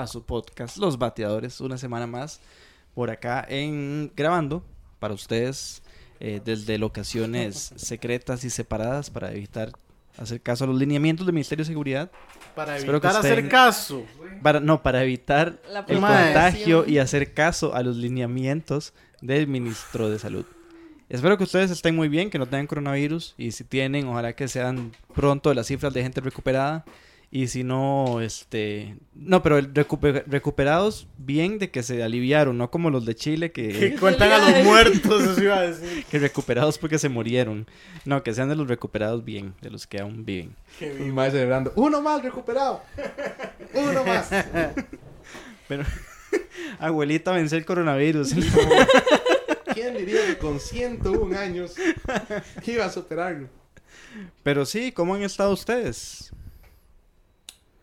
a su podcast Los Bateadores, una semana más por acá en grabando para ustedes eh, desde locaciones secretas y separadas para evitar hacer caso a los lineamientos del Ministerio de Seguridad. Para Espero que evitar hacer caso. Para, no, para evitar La el contagio y hacer caso a los lineamientos del ministro de Salud. Espero que ustedes estén muy bien, que no tengan coronavirus y si tienen, ojalá que sean pronto las cifras de gente recuperada y si no, este, no, pero el recupe- recuperados bien de que se aliviaron, no como los de Chile Que que, cuentan a los muertos, eso iba a decir. que recuperados porque se murieron, no, que sean de los recuperados bien, de los que aún viven. Un más celebrando. Uno más recuperado. Uno más. Pero abuelita venció el coronavirus. ¿Quién diría que con 101 años iba a superarlo? Pero sí, ¿cómo han estado ustedes?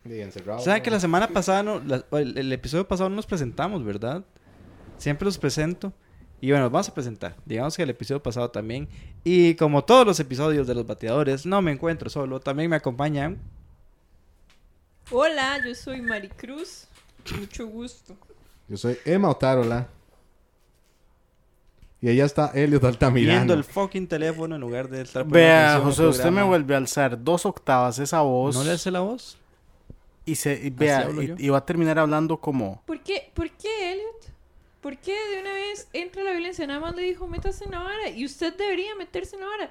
Y encerrado. ¿Saben que la semana pasada, no, la- el, el episodio pasado no nos presentamos, verdad? Siempre los presento. Y bueno, los vamos a presentar. Digamos que el episodio pasado también. Y como todos los episodios de los bateadores, no me encuentro solo. También me acompañan. Hola, yo soy Maricruz. Mucho gusto. Yo soy Emma Otárola. Y allá está Elliot Viendo Altamirano. el fucking teléfono en lugar de estar Vea, José, usted me vuelve a alzar dos octavas esa voz. ¿No le hace la voz? Y, se, y vea, y, y va a terminar hablando como. ¿Por qué, ¿Por qué, Elliot? ¿Por qué de una vez entra la violencia? Nada más le dijo, métase en la vara. Y usted debería meterse en la vara.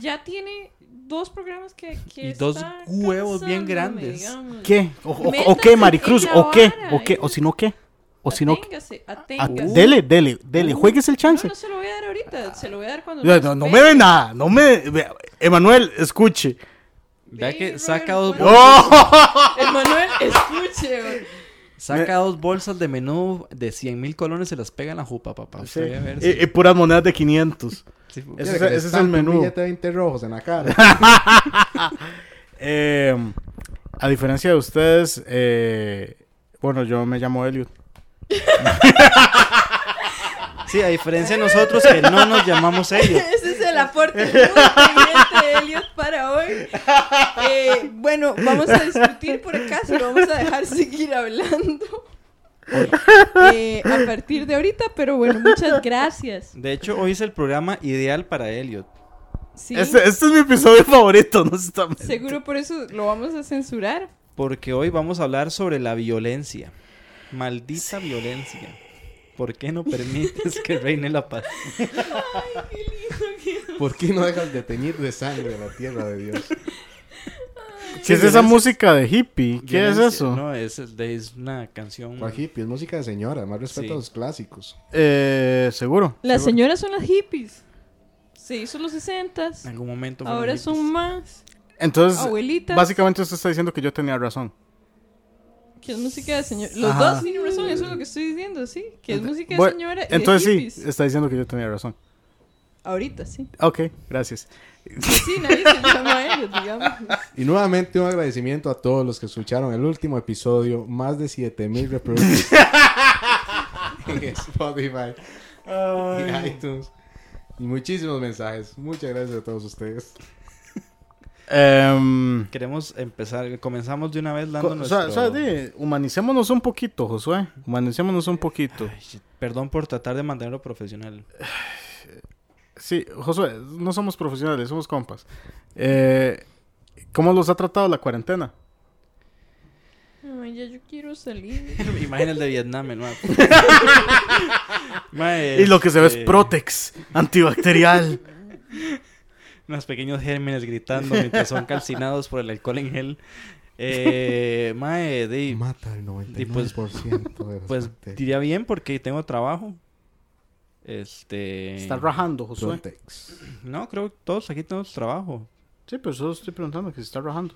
Ya tiene dos programas que. que Y dos está huevos bien grandes. digamos. ¿Qué? ¿O, o- o qué, Maricruz? ¿O qué? ¿O qué? ¿O si no qué? ¿O si no Ah, aténgase. Dele, dele, dele. Juegues el No, chance. no se lo voy a dar ahorita. Se lo voy a dar cuando. No, no, no me ve nada. No me. Emanuel, escuche. Vea Ve, que saca dos, bolsas, ¡Oh! Emanuel, escuche. güey. saca dos bolsas de menú de 100 mil colones y se las pega en la jupa, papá. Sí. Usted a ver Y, si- y puras monedas de 500. si- Ese Quiere es- que le ese es el estampe un menú. billete de 20 rojos en la cara. Eh, a diferencia de ustedes, eh, bueno, yo me llamo Elliot. Sí, a diferencia de nosotros que no nos llamamos ellos. El aporte muy de Elliot para hoy. Eh, bueno, vamos a discutir por acá si lo vamos a dejar seguir hablando. Eh, a partir de ahorita, pero bueno, muchas gracias. De hecho, hoy es el programa ideal para Elliot. Sí, Este, este es mi episodio favorito, no se está seguro por eso lo vamos a censurar. Porque hoy vamos a hablar sobre la violencia. Maldita violencia. ¿Por qué no permites que reine la paz? ¿Por qué no dejas de teñir de sangre la tierra de Dios? ¿Qué es esa música de hippie? ¿Qué es eso? No, es, es una canción. ¿Cuál hippie? Es música de señora. Más respeto Sí. a los clásicos. Eh, seguro. Las seguro. señoras son las hippies. Se hizo los 60 En algún momento. fueron ahora hippies. son más Entonces, abuelitas. básicamente usted está diciendo que yo tenía razón. Que es música de señora. Los Ajá. dos tienen razón, eso es lo que estoy diciendo, sí. Que es música de Bueno, señora y de Entonces sí, está diciendo que yo tenía razón. Ahorita, sí. Ok, gracias. Pues sí, nadie se llama a ellos, digamos. Y nuevamente un agradecimiento a todos los que escucharon el último episodio. Más de 7000 reproducciones en Spotify y iTunes. Y muchísimos mensajes. Muchas gracias a todos ustedes. Em, Queremos empezar. Comenzamos de una vez dando co- nuestro... o sea, o sea, di, humanicémonos un poquito, Josué. Humanicémonos un poquito. Ay, Perdón por tratar de mantenerlo profesional. Sí, Josué, no somos profesionales, somos compas. Eh, ¿Cómo los ha tratado la cuarentena? Ay, ya yo quiero salir. Imagina el de Vietnam, ¿no? Mae, Y lo que se ve es este, Protex, antibacterial. Unos pequeños gérmenes gritando mientras son calcinados por el alcohol en gel. Eh, mae, di- Mata el 99% Y pues- de las pues bacterias. diría bien porque tengo trabajo. Este. Está rajando, Josué. No, creo que todos aquí tenemos trabajo. Sí, pero solo estoy preguntando que se está rajando.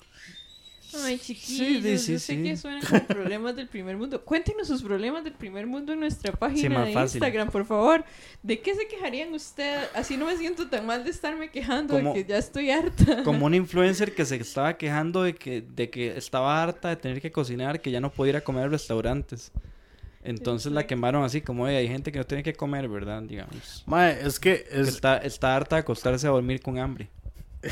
Ay, chiquillos, sí, yo sé sí. que suenan como problemas del primer mundo. Cuéntenos sus problemas del primer mundo en nuestra página de fácil. Instagram, por favor. ¿De qué se quejarían ustedes? Así no me siento tan mal de estarme quejando Como- de que ya estoy harta. Como un influencer que se estaba quejando de que, de que estaba harta de tener que cocinar, que ya no podía ir a comer a restaurantes. Entonces la quemaron así como "Oye, hay gente que no tiene que comer, ¿verdad? Digamos. Mae, es que Que es, está, está harta de acostarse a dormir con hambre.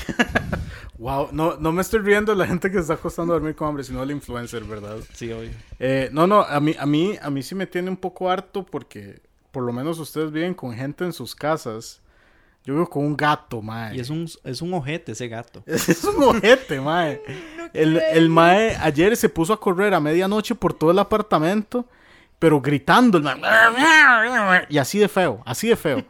Wow, no, no me estoy riendo de la gente que se está acostando a dormir con hambre, sino el influencer, ¿verdad? Sí, obvio. Eh, no, no, a mí, a, mí, a mí sí me tiene un poco harto porque por lo menos ustedes viven con gente en sus casas. Yo vivo con un gato, mae. Y es un, es un ojete ese gato. Es un ojete, mae. El, el mae ayer se puso a correr a medianoche por todo el apartamento, pero gritando, el y así de feo, así de feo.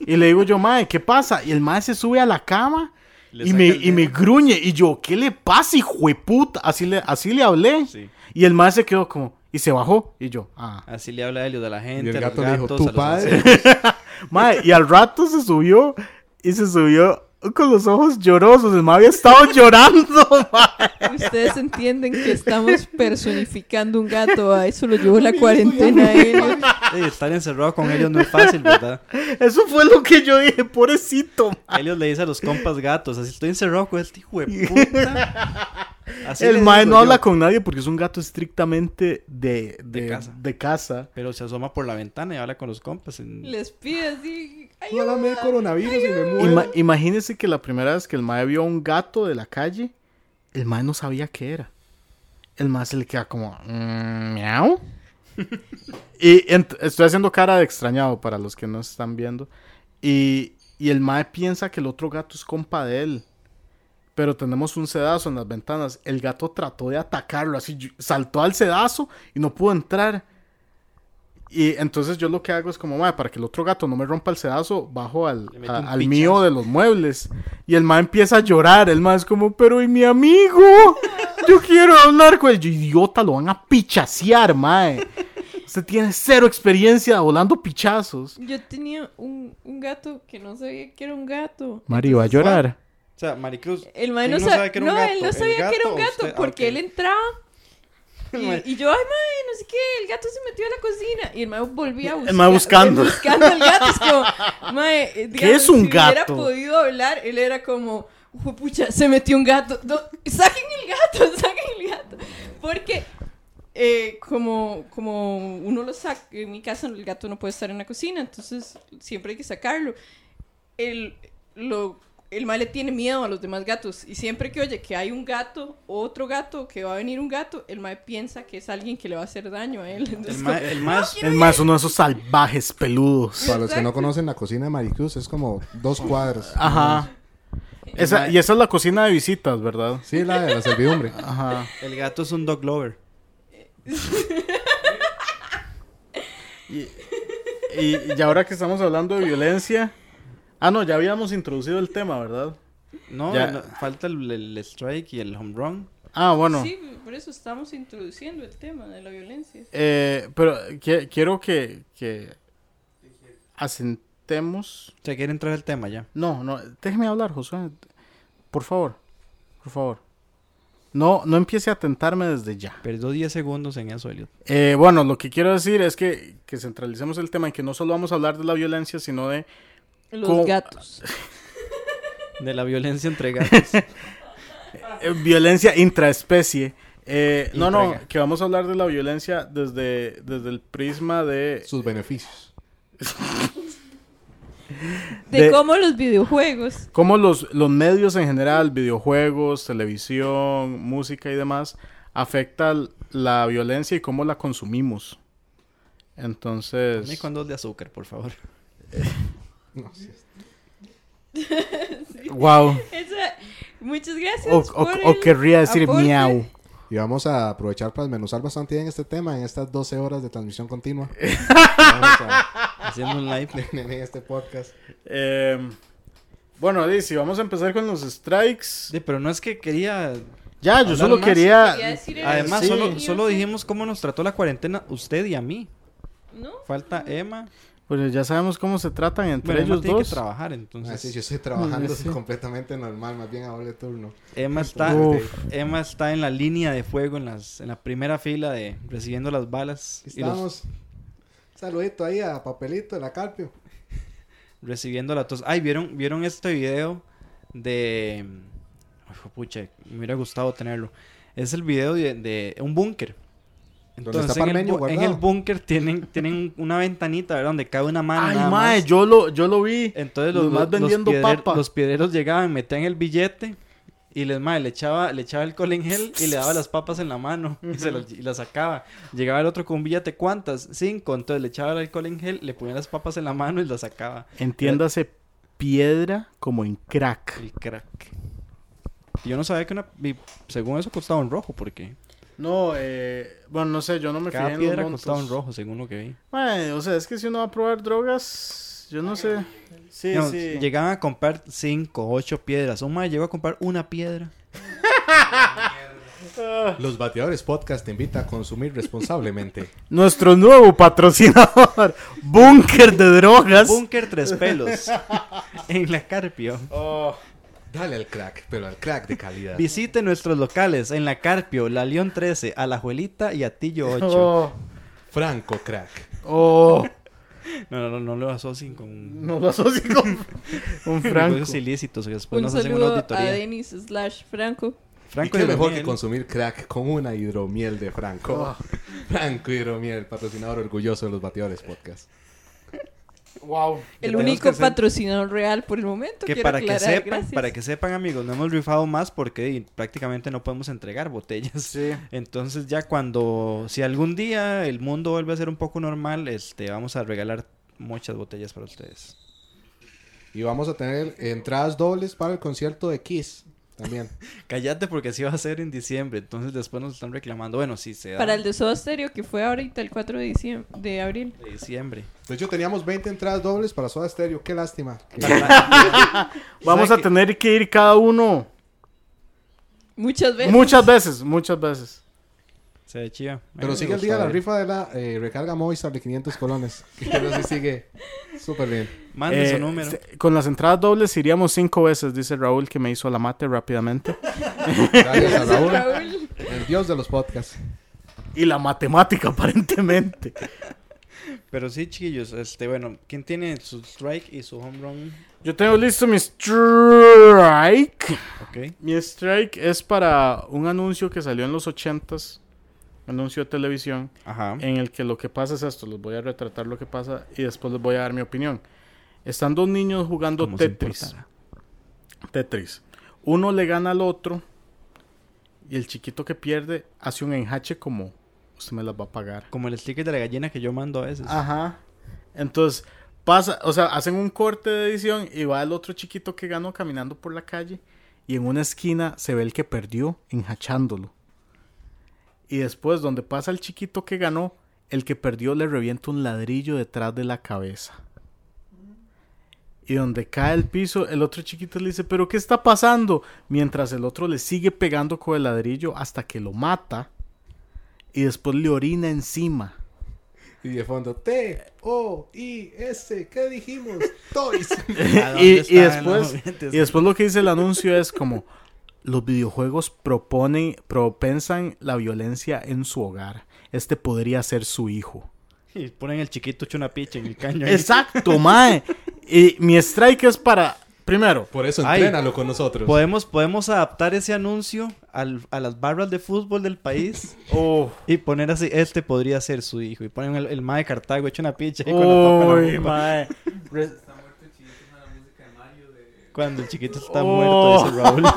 Y le digo yo, mae, ¿qué pasa? Y el mae se sube a la cama y me, el y me gruñe. Y yo, ¿qué le pasa, hijo de puta? Así le, así le hablé. Sí. Y el mae se quedó como, y se bajó. Y yo, ah. Así le habla a Elio de la Y gente, el a los gato le dijo, tu padre. Mae, y al rato se subió y se subió con los ojos llorosos. El mae había estado llorando, mae. Ustedes entienden que estamos personificando un gato. A eso lo llevó la cuarentena. Elliot. Sí, estar encerrado con Elliot no es fácil, ¿verdad? Eso fue lo que yo dije, pobrecito. mae. Elliot le dice a los compas gatos, así estoy encerrado con este hijo de puta. Así el mae no yo. habla con nadie porque es un gato estrictamente de, de, De casa. de casa. Pero se asoma por la ventana y habla con los compas. en- Les pide así. Ojalá me dé ayuda. coronavirus y me muero. Ima- imagínense que la primera vez que el mae vio a un gato de la calle, el mae no sabía qué era. El mae se le queda como, "Mm, miau. y estoy haciendo cara de extrañado para los que no están viendo. Y, y el mae piensa que el otro gato es compa de él. Pero tenemos un sedazo en las ventanas. El gato trató de atacarlo, así saltó al sedazo y no pudo entrar. Y entonces yo lo que hago es como, mae, para que el otro gato no me rompa el sedazo, bajo al, a- al mío de los muebles. Y el mae empieza a llorar. El mae es como, pero ¿y mi amigo? Yo quiero hablar con él. Yo, idiota, lo van a pichasear, mae. Usted tiene cero experiencia volando pichazos. Yo tenía un, un gato que no sabía que era un gato. Mari va a llorar. O sea, Maricruz. El mae ¿quién no, sa- que era un no, gato? él no ¿El sabía que era un gato usted? Ah, porque él entraba. y, y yo, ay, mae, no sé qué, el gato se metió a la cocina y el mae volvía a buscar. El mae buscando. Buscando al gato, es como, mae, digamos, es un si hubiera gato? podido hablar, él era como, pucha, se metió un gato. No, saquen el gato, saquen el gato. Porque, eh, como, como uno lo saca, en mi casa el gato no puede estar en la cocina, entonces siempre hay que sacarlo. El, lo, el mae le tiene miedo a los demás gatos y siempre que oye que hay un gato, otro gato, que va a venir un gato, el mae piensa que es alguien que le va a hacer daño a él. Entonces, El mae, el es- uno de esos salvajes peludos. Para los que no conocen la cocina de Maricruz, es como dos cuadras. Ajá. Esa, y esa es la cocina de visitas, ¿verdad? Sí, la de la servidumbre. Ajá. el gato es un dog lover. Y, y ahora que estamos hablando de violencia. Ah, no, ya habíamos introducido el tema, ¿verdad? No, Ya. no, falta el, el strike y el home run. Ah, bueno. Sí, por eso estamos introduciendo el tema de la violencia. Eh, pero qui- quiero que, que asentemos. O sea, quiere entrar el tema ya. No, no, déjeme hablar, Josué. Por favor, por favor. No, no empiece a tentarme desde ya. Perdió 10 segundos en eso, Elliot. Eh, bueno, lo que quiero decir es que, que centralicemos el tema en que no solo vamos a hablar de la violencia, sino de Los gatos. De la violencia entre gatos. eh, violencia intraespecie. Eh, no, no, que vamos a hablar de la violencia desde, desde el prisma de... Sus beneficios. De, De- cómo los videojuegos. cómo los, los medios en general, videojuegos, televisión, música y demás, afecta la violencia y cómo la consumimos. Entonces... Dame con dos de azúcar, por favor. No, sí. Wow. Esa- muchas gracias. O, o- por o el querría decir aporte. miau. Y vamos a aprovechar para desmenuzar bastante bien este tema en estas 12 horas de transmisión continua. vamos a Haciendo un live. en este podcast. Eh, bueno, Dice, vamos a empezar con los strikes. Sí, pero no es que quería... Ya, yo solo más. quería... Quería Además, sí. solo, solo dijimos cómo nos trató la cuarentena usted y a mí. ¿No? Falta Emma. Pues ya sabemos cómo se tratan entre Bueno, Emma ellos tiene dos. que trabajar, entonces. Ah, sí, yo estoy trabajando Sí. completamente normal, más bien a doble turno. Emma está. Emma está en la línea de fuego, en, las, en la primera fila de recibiendo las balas Aquí y los- estamos. Saludito ahí a Papelito de la Carpio. recibiendo la tos. Ay, ¿vieron, ¿vieron este video de... Ay, hijo pucha, me hubiera gustado tenerlo. Es el video de, de un búnker. ¿Dónde está Entonces, en el, en el búnker tienen, tienen una ventanita, ¿verdad? Donde cabe una mano. Ay, nada mae, más. yo lo, yo lo vi. Entonces los los, más los- los vendiendo piedrer- papa. los piedreros llegaban, metían el billete y les mae, le echaba, le echaba alcohol en gel y le daba las papas en la mano y, se las, y las sacaba. Llegaba el otro con un billete, ¿cuántas? Cinco. Entonces le echaba el alcohol en gel, le ponía las papas en la mano y las sacaba. Entiéndase piedra como en crack. El crack. Y Yo no sabía que una. según eso costaba un rojo, porque No, eh, bueno, no sé, yo no me fijé cada en piedra los montos. costaba un rojo, según lo que vi. Mae, o sea, es que si uno va a probar drogas, yo no sé. Sí, No, sí. Llegaban a comprar cinco, ocho piedras. Un mae llegó a comprar una piedra. Los Bateadores Podcast te invita a consumir responsablemente. Nuestro nuevo patrocinador, Búnker de Drogas. Búnker tres pelos. en la Carpio. Oh, Dale al crack, pero al crack de calidad. Visite nuestros locales en la Carpio, la León 13, a la Juelita y a Tillo 8. oh, Franco crack. oh. No, no, no, no lo asocien con No lo asocio con, con Franco. negocios ilícitos que después Un nos hacen una saludo a auditoría. Denis slash Franco. Y Franco qué mejor que consumir crack con una hidromiel de Franco. Franco Hidromiel, patrocinador orgulloso de los Bateadores Podcast. Wow. El único que hacer- patrocinador real por el momento. Que para que aclarar, sepan, gracias. para que sepan amigos, no hemos rifado más porque prácticamente no podemos entregar botellas. Sí. Entonces ya cuando, si algún día el mundo vuelve a ser un poco normal, este, vamos a regalar muchas botellas para ustedes. Y vamos a tener entradas dobles para el concierto de Kiss también. Cállate porque así va a ser en diciembre, entonces después nos están reclamando, bueno, si se da Para el de Soda Stereo, que fue ahorita el 4 de, diciembre, de abril. de diciembre. De hecho, teníamos 20 entradas dobles para Soda Stereo. Qué lástima. Vamos ¿Sabe a tener que ir cada uno Muchas veces. muchas veces, muchas veces. Se ve chiva. Pero sigue el día de la rifa de la eh, recarga Movistar de 500 colones. Pero sí sigue súper bien. Mande Eh, su número. este, Con las entradas dobles iríamos cinco veces, dice Raúl, que me hizo la mate rápidamente. Gracias a Raúl, Raúl. el dios de los podcasts. Y la matemática, aparentemente. Pero sí, chiquillos, este, bueno, ¿quién tiene su strike y su home run? Yo tengo listo mi strike. Mi strike es para un anuncio que salió en los 80s, anuncio de televisión, Ajá. en el que lo que pasa es esto, les voy a retratar lo que pasa y después les voy a dar mi opinión. Están dos niños jugando Como Tetris. Tetris. Uno le gana al otro y el chiquito que pierde hace un enjache como usted me las va a pagar. Como el sticker de la gallina que yo mando a veces. Ajá. Entonces, pasa, o sea, hacen un corte de edición y va el otro chiquito que ganó caminando por la calle y en una esquina se ve el que perdió enjachándolo. Y después, donde pasa el chiquito que ganó, el que perdió le revienta un ladrillo detrás de la cabeza. Y donde cae el piso, el otro chiquito le dice, pero ¿qué está pasando? Mientras el otro le sigue pegando con el ladrillo hasta que lo mata. Y después le orina encima. Y de fondo, T-O-I-S, ¿qué dijimos? Toys. ¿A dónde y, y después, y después lo que dice el anuncio es como los videojuegos proponen, propensan la violencia en su hogar. Este podría ser su hijo. Y ponen el chiquito hecho una picha en el caño. ahí. Exacto, mae. Y mi strike es para, primero, Por eso Ay. entrénalo con nosotros. Podemos, podemos adaptar ese anuncio al- a las barras de fútbol del país oh, y poner así, este podría ser su hijo. Y ponen el, el ma de Cartago hecho una picha ahí con la papa en la uy, mae. Cuando el chiquito está Oh. muerto, dice Raúl.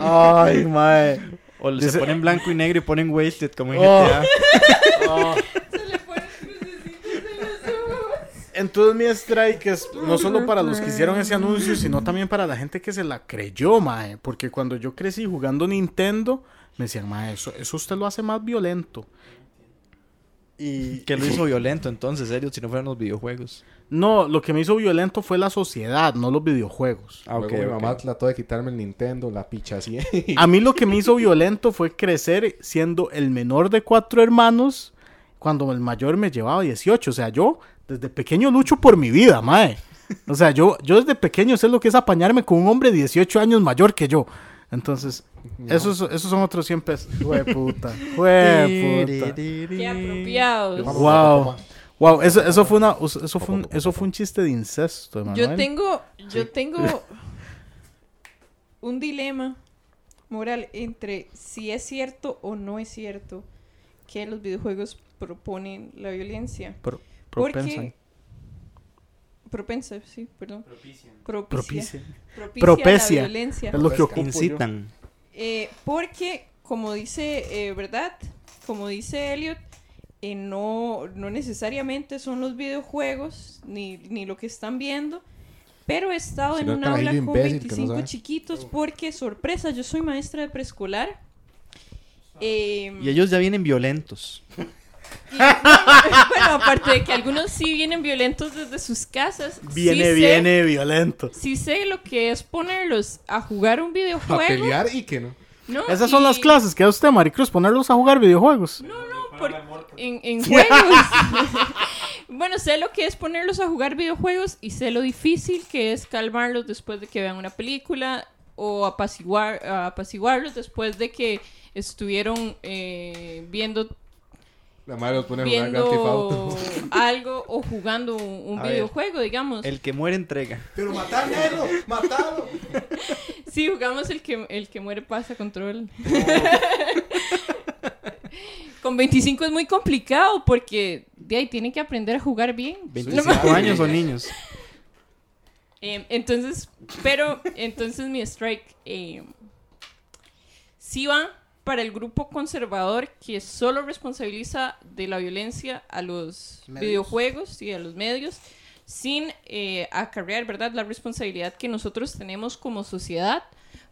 Ay, mae. O Dice- se ponen blanco y negro y ponen wasted como en Oh. GTA. Oh. Se le ponen crucecitos en los ojos. Entonces mi strike es no solo para los que hicieron ese anuncio, sino también para la gente que se la creyó, mae. Porque cuando yo crecí jugando Nintendo, me decían, mae, eso, eso usted lo hace más violento. Y Que lo hizo violento entonces, serio, si no fueran los videojuegos. no, lo que me hizo violento fue la sociedad, no los videojuegos. Ah, ok, mi mamá trató de quitarme el Nintendo, la picha así. A mí lo que me hizo violento fue crecer siendo el menor de cuatro hermanos cuando el mayor me llevaba 18. O sea, yo desde pequeño lucho por mi vida, mae. O sea, yo, yo desde pequeño sé lo que es apañarme con un hombre de 18 años mayor que yo. Entonces, esos, esos son otros 100 pesos. Jue puta. Jue puta. Qué apropiados. Wow. Wow, eso, eso fue una, eso fue un, eso fue un chiste de incesto, Emanuel. Yo tengo, yo tengo un dilema moral entre si es cierto o no es cierto que los videojuegos proponen la violencia. Pro- Porque propensan. propensa, sí, perdón. Propician. Propicia. Propicia. Propicia Propecia. la violencia. Es lo que ocupo yo. Incitan. Eh, porque, como dice, eh, ¿verdad? Como dice Elliot, eh, no, no necesariamente son los videojuegos ni, ni lo que están viendo. Pero he estado en el un aula con imbécil que no 25 sabe. chiquitos porque, sorpresa, yo soy maestra de preescolar. Eh, Y ellos ya vienen violentos. y, bueno, aparte de que algunos sí vienen violentos desde sus casas. sí Viene, sé- viene violento. Sí sé lo que es ponerlos a jugar un A videojuego. pelear y que no. ¿no? Esas son las clases que da usted, Maricruz, ponerlos a jugar videojuegos. No, no, por- en, en juegos. bueno, sé lo que es ponerlos a jugar videojuegos y sé lo difícil que es calmarlos después de que vean una película o apaciguar, apaciguarlos después de que estuvieron eh, viendo, La madre los pone a jugar Grand Theft viendo Auto. algo o jugando un, un A ver. videojuego, digamos. El que muere entrega. Pero matarlo, matalo. Sí, jugamos el que, el que muere pasa control. Con 25 es muy complicado porque de ahí tienen que aprender a jugar bien. 25 años o niños. Eh, entonces, pero entonces mi strike eh, sí va para el grupo conservador que solo responsabiliza de la violencia a los Medios. videojuegos y a los medios sin eh, acarrear, ¿verdad?, la responsabilidad que nosotros tenemos como sociedad,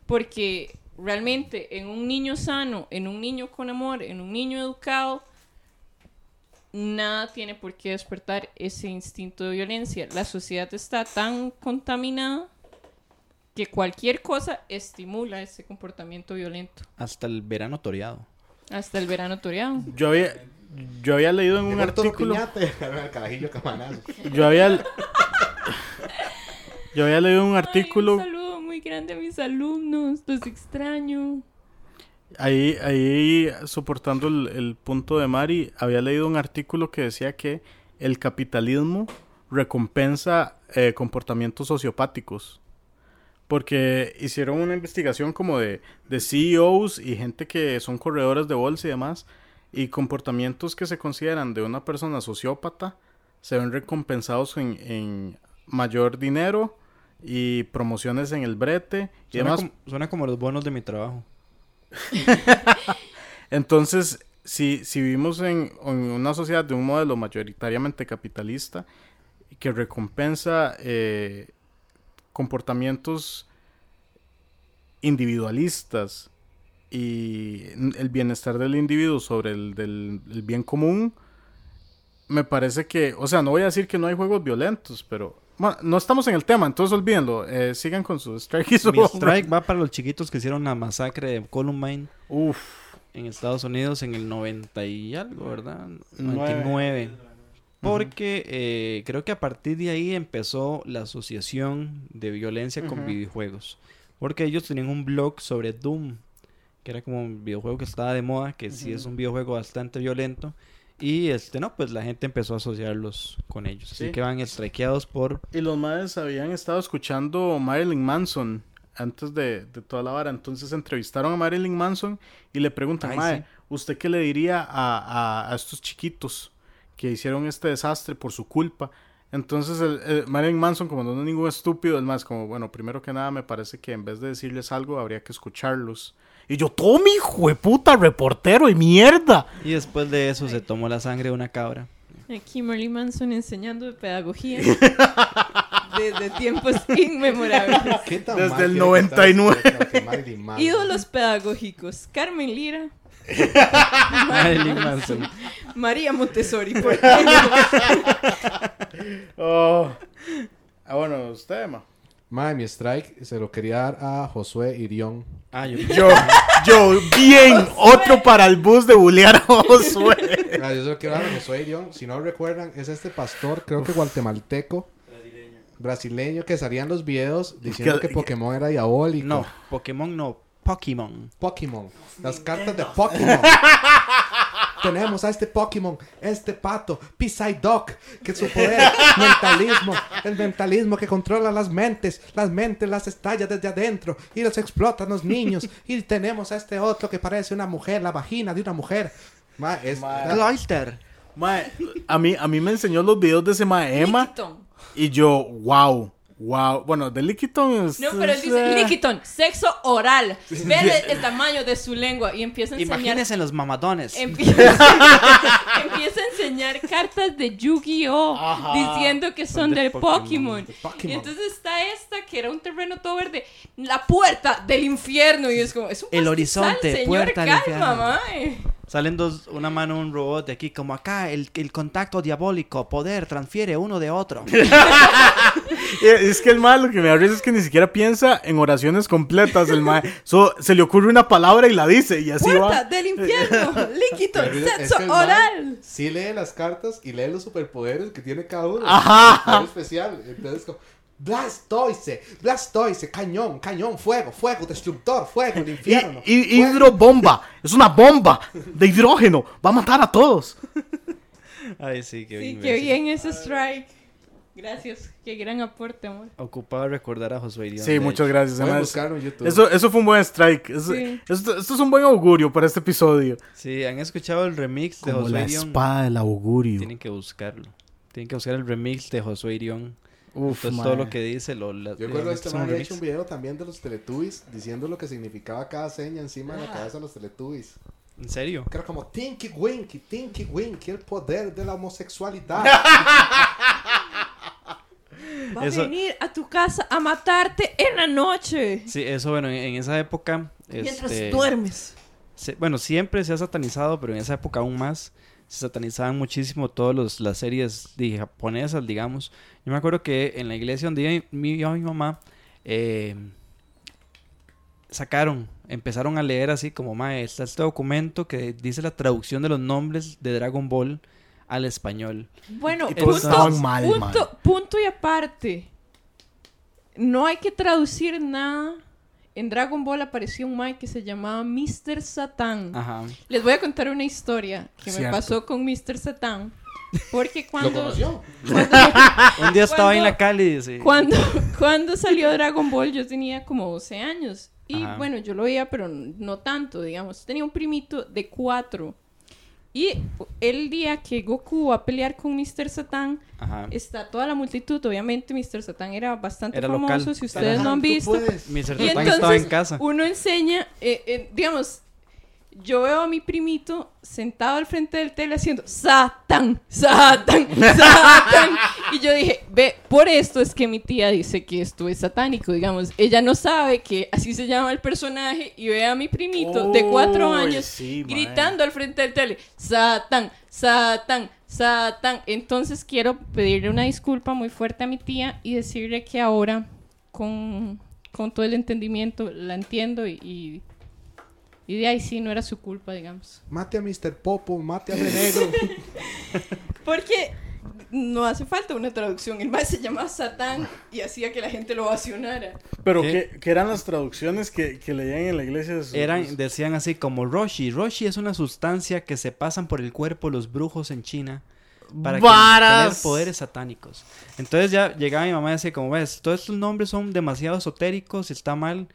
porque realmente en un niño sano, en un niño con amor, en un niño educado, nada tiene por qué despertar ese instinto de violencia. La sociedad está tan contaminada que cualquier cosa estimula ese comportamiento violento. Hasta el verano toreado. Hasta el verano toreado. Yo había, yo había leído en un artículo. Yo había. Yo había leído un Ay, artículo. un saludo muy grande a mis alumnos, los extraño. Ahí, ahí soportando el, el punto de Mari, había leído un artículo que decía que el capitalismo recompensa eh, comportamientos sociopáticos. Porque hicieron una investigación como de, de CEOs y gente que son corredores de bolsa y demás. Y comportamientos que se consideran de una persona sociópata se ven recompensados en, en mayor dinero y promociones en el brete y Suena, demás. como, suena como los bonos de mi trabajo. Entonces, si, si vivimos en, en una sociedad de un modelo mayoritariamente capitalista que recompensa eh, comportamientos individualistas y el bienestar del individuo sobre el del el bien común, me parece que, o sea, no voy a decir que no hay juegos violentos, pero bueno, no estamos en el tema, entonces olvídenlo, eh, sigan con su strike y su Mi strike va para los chiquitos que hicieron la masacre de Columbine Uf, en Estados Unidos en el 90 y algo, ¿verdad? Nueve. 99. Porque eh, creo que a partir de ahí empezó la asociación de violencia con videojuegos. Porque ellos tenían un blog sobre Doom, que era como un videojuego que estaba de moda, que sí es un videojuego bastante violento. Y este, no, pues la gente empezó a asociarlos con ellos. Así Sí. que van strikeados por Y los madres habían estado escuchando Marilyn Manson antes de, de toda la vara. Entonces entrevistaron a Marilyn Manson y le preguntan, Ay, "Mae, sí. ¿usted qué le diría a, a- a estos chiquitos que hicieron este desastre por su culpa? Entonces el, el Marilyn Manson, como no es ningún estúpido, es más como, bueno, primero que nada me parece que en vez de decirles algo habría que escucharlos. Y yo, todo mi hijo de puta reportero y mierda. Y después de eso se tomó la sangre de una cabra. Aquí Marilyn Manson enseñando de pedagogía desde tiempos inmemorables. ¿Qué tan Desde el quiere contar 99. esta historia que Marilyn Manson? Ídolos pedagógicos. Carmen Lira, Marilyn Manson. María Montessori. ¿por? Oh. Ah, bueno, usted, ma. Mae, mi strike se lo quería dar a Josué Irión. Ah, yo Yo, yo, bien, otro para el bus de bulear a Josué. Ah, yo se lo quiero dar a Josué Irión. Si no recuerdan, es este pastor, creo que guatemalteco, brasileño, que salían los videos diciendo Que- que Pokémon era diabólico. No, Pokémon no, Pokémon. Pokémon. Las cartas de Pokémon. tenemos a este Pokémon, este pato, Psyduck, que su poder, mentalismo, el mentalismo que controla las mentes, las mentes las estalla desde adentro y los explotan los niños. Y tenemos a este otro que parece una mujer, la vagina de una mujer. Ma, es. Mae, a mí, a mí me enseñó los videos de ese mae Emma y yo, wow, wow. Bueno, de Lickiton es... No, pero él dice, Lickiton, sexo oral. Ve el, el tamaño de su lengua y empieza a enseñar... Imagínense los mamadones. Empieza, empieza a enseñar cartas de Yu-Gi-Oh! Diciendo que son, de del Pokémon, Pokémon. de Pokémon. Y entonces está esta que era un terreno todo verde, la puerta del infierno. Y es como, es un El pastizal, horizonte, señor, puerta al calma. Salen dos, una mano, un robot de aquí, como acá, el, el contacto diabólico, poder, transfiere uno de otro. Es que el mae lo que me da risa es que ni siquiera piensa en oraciones completas. El so- se le ocurre una palabra y la dice y así Puerta va. del infierno, es sexo que oral. Sí lee las cartas y lee los superpoderes que tiene cada uno. Ajá. Es especial. Entonces como Blastoise, Blastoise, cañón, cañón, fuego, fuego, destructor, fuego, el Y, infierno. y- fuego. hidrobomba. Es una bomba de hidrógeno. Va a matar a todos. Ay, sí, qué Sí, bien. qué bien ese strike. Gracias, qué gran aporte, amor. Ocupado recordar a Josué Irión, Sí, de muchas hecho. gracias. Además. Eso, eso fue un buen strike. Eso- Sí. esto, esto es un buen augurio para este episodio. Sí, han escuchado el remix de Como Josué la Irión. espada del augurio. Tienen que buscarlo. Tienen que buscar el remix de Josué Irión. Uf, Entonces, todo lo que dice lo... la- Yo recuerdo eh, este es un man había hecho un video también de los Teletubbies diciendo lo que significaba cada seña encima de la cabeza de los Teletubbies. ¿En serio? Que era como Tinky Winky, Tinky Winky, el poder de la homosexualidad. Va Eso- a venir a tu casa a matarte en la noche. Sí, eso, bueno, en, en esa época... Mientras este, duermes. se- bueno, siempre se ha satanizado, pero en esa época aún más. Se satanizaban muchísimo todas las series de, japonesas, digamos. Yo me acuerdo que en la iglesia donde iba mi, mamá, eh, sacaron, empezaron a leer así como, mae, está este documento que dice la traducción de los nombres de Dragon Ball al español. Bueno, punto, estaban mal, punto, punto y aparte. No hay que traducir nada. En Dragon Ball apareció un Mike que se llamaba Mr. Satan. Ajá. Les voy a contar una historia que me pasó con Mr. Satan. Porque ¿Lo cuando, conoció? Un día estaba en la Cali dice, cuando, cuando salió Dragon Ball yo tenía como 12 años. Y Ajá. bueno, yo lo veía, pero no tanto, digamos. Tenía un primito de 4. Y el día que Goku va a pelear con Mr. Satan, Ajá. está toda la multitud. Obviamente, Mr. Satan era bastante Era famoso. local. Si ustedes no han visto. Mr. Y Satan estaba entonces, en casa. uno enseña, eh, eh, digamos, yo veo a mi primito sentado al frente del tele haciendo Satan, Satan, Satan. y yo dije, ve, por esto es que mi tía dice que esto es satánico, digamos. Ella no sabe que así se llama el personaje y ve a mi primito de cuatro años sí, gritando al frente del tele, Satan, Satan, Satan. Entonces quiero pedirle una disculpa muy fuerte a mi tía y decirle que ahora, con, con todo el entendimiento, la entiendo y, y, y de ahí sí no era su culpa, digamos. Mate a Mr. Popo, mate a Renegro. Porque no hace falta una traducción. El más se llamaba Satán y hacía que la gente lo ovacionara. Pero ¿Qué? ¿qué, qué eran las traducciones que, que leían en la iglesia? de sus- Eran, decían así como Roshi. Roshi es una sustancia que se pasan por el cuerpo los brujos en China para que- Varas. tener poderes satánicos. Entonces ya llegaba mi mamá y decía como ves, todos estos nombres son demasiado esotéricos, está mal.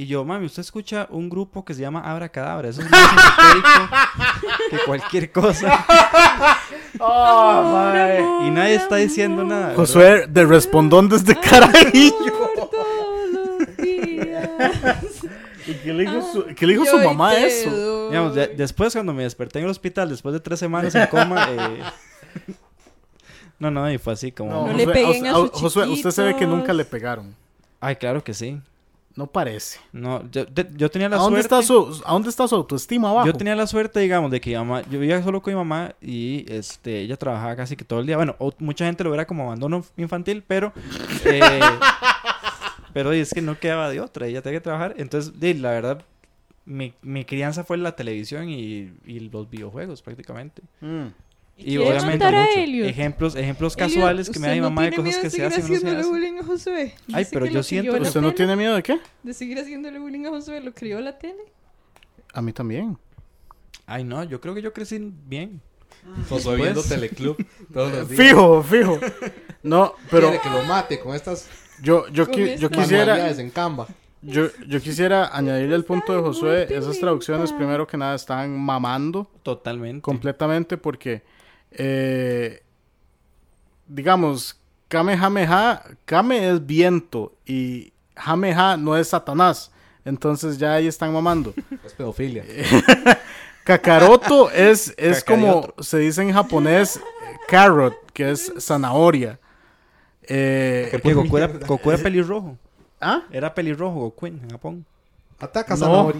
Y yo, mami, usted escucha un grupo que se llama Abra Cadabra, eso es más que cualquier cosa. Ah, Amor, Y nadie está diciendo amor, nada. Josué de respondón desde carajillo. amor todos los días. ¿Y qué le dijo su, qué le dijo su mamá a eso? Digamos, de- después cuando me desperté en el hospital, después de tres semanas en coma, eh, no, no, y fue así como... No le Josué, peguen a sus Josué, usted se ve que nunca le pegaron. Ay, claro que sí. No parece. No, yo, de- yo tenía la ¿A dónde, suerte... está su, ¿A dónde está su autoestima abajo? Yo tenía la suerte, digamos, de que mi mamá, yo vivía solo con mi mamá y este, ella trabajaba casi que todo el día. Bueno, o- mucha gente lo verá como abandono infantil, pero, eh, pero es que no quedaba de otra, ella tenía que trabajar. Entonces, la verdad, mi, mi crianza fue la televisión y, y los videojuegos prácticamente. Mm. Y ¿Quiere obviamente matar a mucho. Elliot? ejemplos, ejemplos Elliot, casuales que me da mi ¿usted no mamá de cosas que de se hacen no se a Josué? Ay, pero yo siento ¿Usted no tiene miedo de qué? ¿De seguir haciéndole bullying a Josué? ¿Lo crió la tele? A mí también. Ay, no, yo creo que yo crecí bien. Josué viendo Teleclub todos los días. Fijo, fijo. No, pero Quiere que lo mate con estas yo, yo, Con qui- esta yo quisiera... manualidades en Canva. Yo, yo quisiera añadirle el punto de Josué. Esas traducciones, primero que nada, están mamando Totalmente. completamente porque, eh, digamos, Kamehameha, Kame es viento y Hameha no es Satanás. Entonces ya ahí están mamando. Es pedofilia. Kakaroto es, es como se dice en japonés, carrot, que es zanahoria. Eh, Porque Goku era, Goku era pelirrojo. ¿ah? Era pelirrojo Goku en Japón. Ataca No.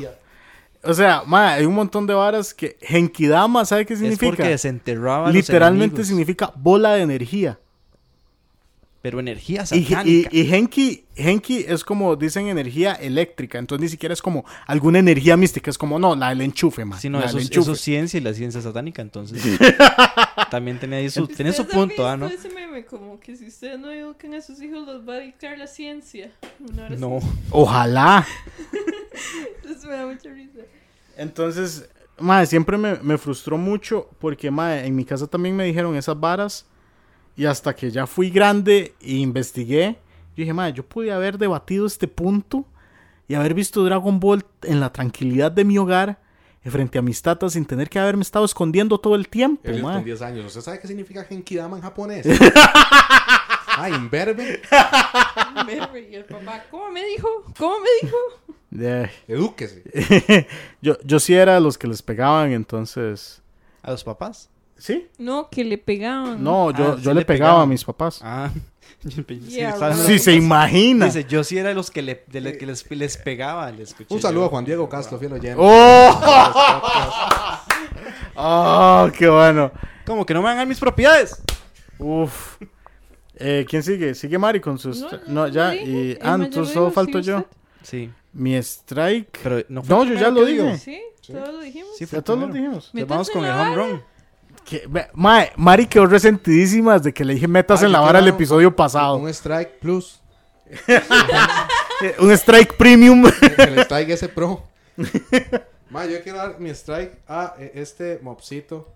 O sea, ma, hay un montón de varas que Genkidama, ¿sabe qué Es significa? porque desenterraba a los Literalmente enemigos. significa bola de energía. Pero energía Y, satánica. y, y Genki, Genki es como dicen energía eléctrica, entonces ni siquiera es como alguna energía mística, es como no, la del enchufe, man. Sí, no, eso, es- eso es ciencia y la ciencia satánica, entonces. también tenía, ahí su, tenía su ¿Ustedes han punto, ¿ah, no? ese meme como que si ustedes no educan a sus hijos los va a dictar la ciencia. Hora No. Ojalá. Eso me da mucha risa. Entonces, madre, siempre me, me frustró mucho porque, madre, en mi casa también me dijeron esas varas y hasta que ya fui grande e investigué, yo dije, madre, yo pude haber debatido este punto y haber visto Dragon Ball en la tranquilidad de mi hogar frente a mis tatas sin tener que haberme estado escondiendo todo el tiempo, con 10 años. ¿Usted sabe qué significa Genkidama en japonés? ah, imberbe. Mary, y el papá, ¿cómo me dijo? ¿Cómo me dijo? Eh, Edúquese. yo, yo sí era los que les pegaban, entonces... ¿A los papás? ¿Sí? No, que le pegaban. No, yo, Ah, yo sí le le pegaba a mis papás. Ah. Yeah, right. Sí, se imagina. Dice, yo sí era de los que, le, de los que les, les pegaba, le escuché Un saludo yo. a Juan Diego Castro, fiel oyente. ¡Oh! ¡Oh, qué bueno! Como que no me hagan mis propiedades. Uf. Eh, ¿Quién sigue? Sigue Mari con sus... No, ya. Y... Ah, solo dijo, falto sí, yo. usted. Sí. Mi strike... Pero no fue No, yo ya lo digo. Sí, todos lo dijimos. Sí, fue Ya todos lo dijimos. Entonces vamos con el home run. Que- Mae, Mari quedó resentidísima desde que le dije metas en la vara el episodio pasado. Un strike plus. Un strike premium. El strike S Pro. Ma, yo quiero dar mi strike a eh, este mopsito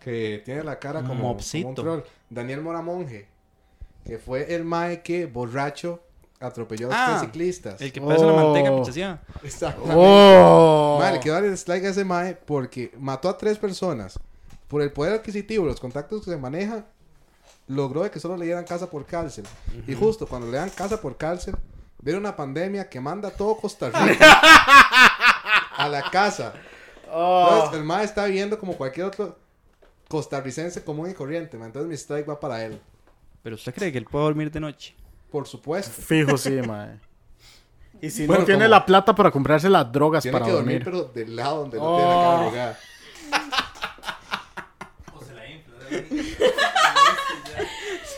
que tiene la cara como, Mopsito. como un troll. Daniel Moramonje. Que fue el mae que borracho atropelló a los Ah, tres ciclistas. El que una Oh. manteca pichasía. Exactamente. ¡Oh! Mae, le quiero dar el strike a ese mae porque mató a tres personas. Por el poder adquisitivo, los contactos que se maneja, logró de que solo le dieran casa por cárcel. Y justo cuando le dan casa por cárcel, viene una pandemia que manda a todo Costa Rica a la casa. Oh. Entonces, el mae está viviendo como cualquier otro costarricense común y corriente. Entonces, mi strike va para él. Pero usted cree que él puede dormir de noche. Por supuesto. Fijo, sí, mae. Y si Bueno, no tiene la plata para comprarse las drogas Tiene para que dormir, dormir. pero del lado donde no tiene la cara Oh. arrugada.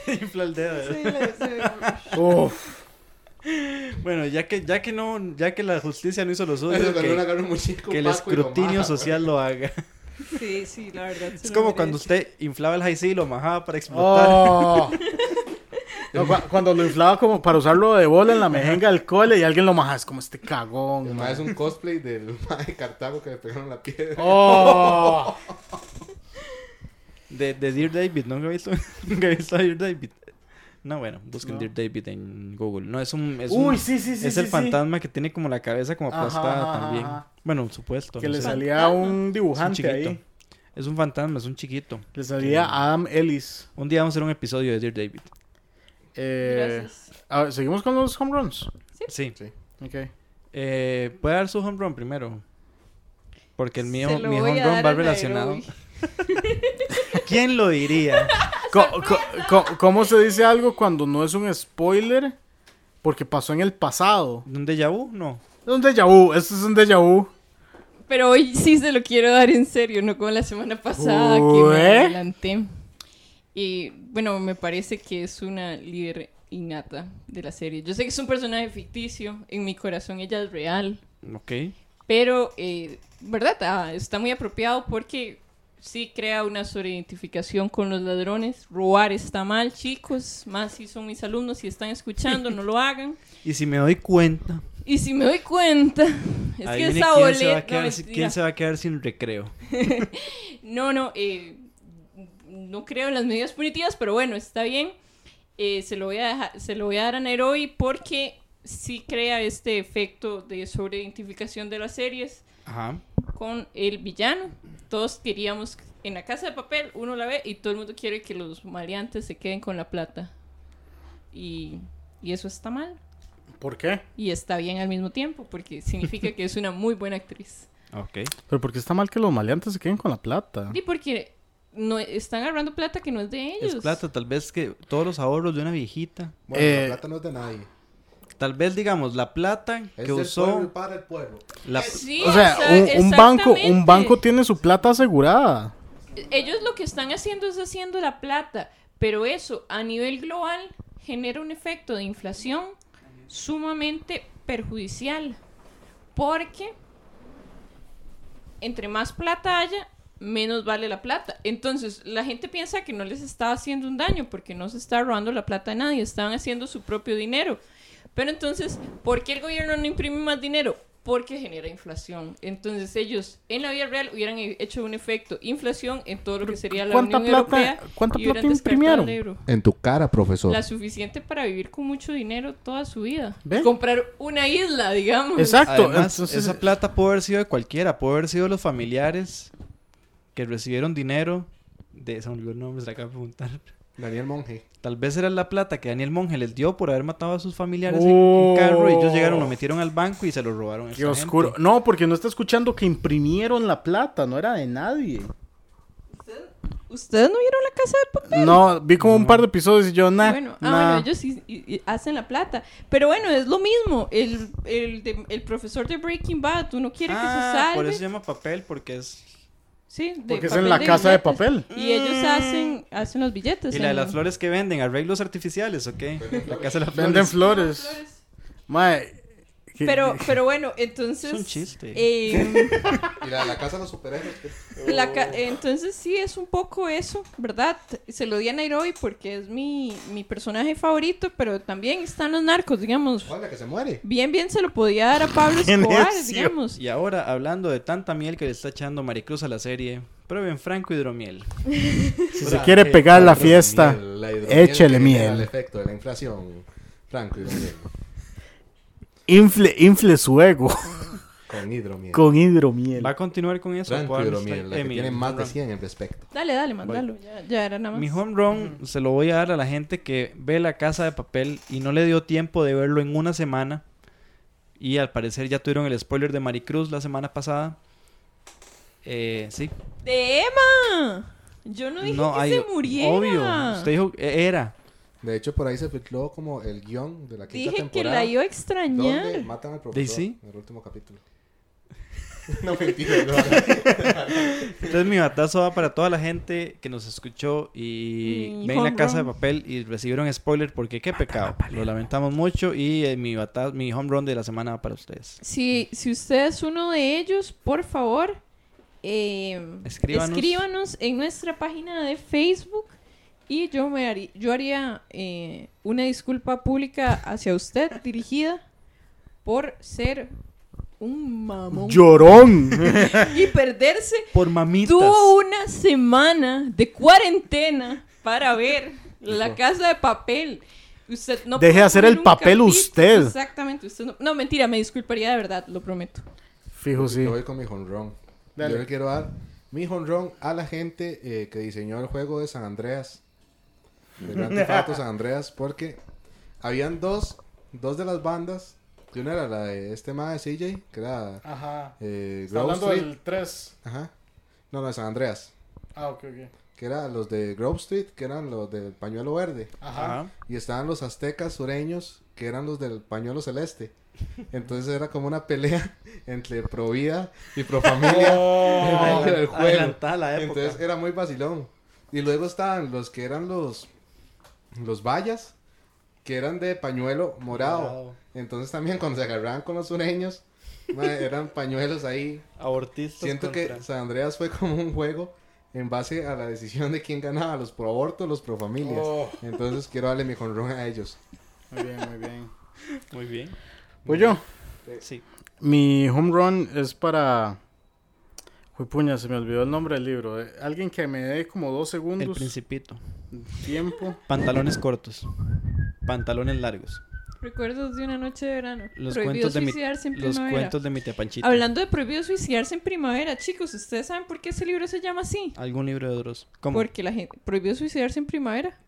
infla el dedo. Sí, le- sí. Uf. Bueno, ya que, ya que no, ya que la justicia no hizo lo suyo, Eso cuando uno que, agarra un muñeco que el opaco y lo escrutinio maja, social lo haga. Sí, sí, la verdad. Es como cuando usted inflaba el high C y lo majaba para explotar. Oh. No, cu- cuando lo inflaba como para usarlo de bola en la mejenga del cole y alguien lo maja, es como este cagón. El es un cosplay del de Cartago que le pegaron la piedra. Oh. De, de Dear David, ¿no? ¿Nunca he visto, nunca he visto a Dear David? No, bueno, busquen No. Dear David en Google. No, es un... Es, Uy, un- sí, sí, sí. es sí, el sí. fantasma que tiene como la cabeza como aplastada ajá, también. ajá. Bueno, supuesto. Que no le sé. salía un Es dibujante un chiquito. ahí. Es un fantasma, es un chiquito. Le salía Adam Ellis. Un día vamos a hacer un episodio de Dear David. Eh, Gracias. a ver, ¿Seguimos con los home runs? Sí. Ok. Eh, ¿Puede dar su home run primero? Porque el mío, mi home run va relacionado. ¿Quién lo diría? ¿Cómo se dice algo cuando no es un spoiler? Porque pasó en el pasado. ¿Un déjà vu? No. Es un déjà vu, esto es un déjà vu. Pero hoy sí se lo quiero dar en serio, no como la semana pasada que me adelanté. Y bueno, me parece que es una líder innata de la serie. Yo sé que es un personaje ficticio, en mi corazón ella es real, Ok. pero, eh, ¿verdad? Ah, está muy apropiado porque sí crea una sobreidentificación con los ladrones. Robar está mal, chicos. Más si son mis alumnos, si están escuchando, no lo hagan. Y si me doy cuenta, Y si me doy cuenta, es que esa quién, se va a boleta... quedar, no, quién se va a quedar sin recreo. No, no, eh, no creo en las medidas punitivas, pero bueno, está bien. Eh, se, lo voy a dejar- se lo voy a dar a Nairobi porque sí crea este efecto de sobreidentificación de las series Ajá. con el villano. Todos queríamos, en la casa de papel, uno la ve y todo el mundo quiere que los maleantes se queden con la plata. Y, y eso está mal. ¿Por qué? Y está bien al mismo tiempo, porque significa que es una muy buena actriz. Ok. Pero porque está mal que los maleantes se queden con la plata. Y porque no están agarrando plata que no es de ellos. Es plata, tal vez que todos los ahorros de una viejita. Bueno, Eh, la plata no es de nadie. Tal vez, digamos, la plata Es que usó. para el pueblo. La, Sí, o sea, un, un banco, un banco tiene su plata asegurada. Ellos lo que están haciendo es haciendo la plata, pero eso a nivel global genera un efecto de inflación sumamente perjudicial. Porque entre más plata haya, menos vale la plata. Entonces, la gente piensa que no les está haciendo un daño porque no se está robando la plata a nadie, están haciendo su propio dinero. Pero entonces, ¿por qué el gobierno no imprime más dinero? Porque genera inflación. Entonces, ellos en la vida real hubieran hecho un efecto inflación en todo lo que sería la ¿Cuánta Unión plata- Europea. cuánta y plata imprimieron? euro. En tu cara, profesor. La suficiente para vivir con mucho dinero toda su vida. ¿Ve? Comprar una isla, digamos. Exacto. Además, entonces- esa plata puede haber sido de cualquiera. Puede haber sido los familiares que recibieron dinero. De se me olvidó el nombre, se la acabo de preguntar. Daniel Monge. Tal vez era la plata que Daniel Monge les dio por haber matado a sus familiares en un carro y ellos llegaron, lo metieron al banco y se lo robaron. Qué oscuro. gente. No, porque no está escuchando que imprimieron la plata, no era de nadie. ¿Ustedes no vieron la casa de papel? No, vi como un par de episodios y yo, nah. bueno, ah, nah. bueno, ellos sí y- y hacen la plata. Pero bueno, es lo mismo. El, el, de- el profesor de Breaking Bad, uno quiere que se Ah, salve. por eso se llama papel, porque es... Sí, de Porque es en la casa de papel. Y ellos hacen, hacen los billetes. Y la de las flores que venden, arreglos artificiales, ¿ok? La casa de las Venden flores. flores. Mae, Pero, pero bueno, entonces. Es un chiste. eh, Y la de la casa de los superhéroes. que- la ca- entonces sí es un poco eso, ¿verdad? Se lo di a Nairobi porque es mi, mi personaje favorito, pero también están los narcos, digamos. Hola, que se muere. Bien, bien se lo podía dar a Pablo Escobar, digamos. Y ahora, hablando de tanta miel que le está echando Maricruz a la serie, prueben Franco Hidromiel. si se quiere pegar la fiesta, échele miel. El efecto de la inflación. Franco hidromiel. Infle, infle su ego Con hidromiel. con hidromiel. ¿Va a continuar con eso? Franco ¿Cuál hidromiel. La que eh, tiene más de run. 100 en respecto. Dale, dale, mandalo. Ya, ya era nada más. Mi home run se lo voy a dar a la gente que ve la casa de papel y no le dio tiempo de verlo en una semana. Y al parecer ya tuvieron el spoiler de Maricruz la semana pasada. Eh, sí. ¡De Emma! Yo no dije que hay- se muriera. Obvio. Usted dijo, eh, era. De hecho, por ahí se filtró como el guion de la quinta Dije que temporada. la iba a Donde extrañar. matan al profesor sí? en el último capítulo. no, mentira. no. Entonces mi batazo va para toda la gente que nos escuchó y Mi ven la casa de papel y recibieron spoiler porque qué pecado. Lo lamentamos mucho y eh, mi bata- mi home run de la semana va para ustedes. Si, si usted es uno de ellos, por favor, eh, Escríbanos. escríbanos en nuestra página de Facebook y yo me haría, yo haría eh, una disculpa pública hacia usted dirigida por ser un mamón Llorón. y perderse. Por mamitas. Tuvo una semana de cuarentena para ver la casa de papel. Usted no Deje hacer el papel capítulo- usted. Exactamente, usted no, no, mentira, me disculparía de verdad, lo prometo. Fijo, sí. Yo voy con mi. Dale. Yo le quiero dar mi run a la gente eh, que diseñó el juego de San Andreas. De Grand Theft Auto San Andreas. Porque habían dos, dos de las bandas. Que una era la de este ma de CJ, que era Ajá. eh, Grove Street. 3. Ajá. No, no, de San Andreas. Ah, ok, ok. Que eran los de Grove Street, que eran los del pañuelo verde. Ajá. Y estaban los aztecas sureños, que eran los del pañuelo celeste. Entonces era como una pelea entre pro vida y pro familia en del juego. Adelantada la época. Entonces era muy vacilón. Y luego estaban los que eran los los vallas, que eran de pañuelo morado. Morado. Entonces también cuando se agarraban con los sureños, eran pañuelos ahí. Abortistas Siento que San Andreas fue como un juego en base a la decisión de quién ganaba, los pro aborto o los pro familias. Oh. Entonces quiero darle mi jonrón a ellos. Muy bien, muy bien. Muy bien. Pues yo, Sí. mi home run es para. Uy, puña, se me olvidó el nombre del libro. Eh, Alguien que me dé como dos El segundos Principito. tiempo. Pantalones cortos. Pantalones largos. Recuerdos de una noche de verano. Los prohibido cuentos de mi, suicidarse en los primavera. cuentos de mi tía Panchita. Hablando de prohibido suicidarse en primavera, chicos, ¿ustedes saben por qué ese libro se llama así? ¿Algún libro de Dross? ¿Cómo? Porque la gente prohibido suicidarse en primavera.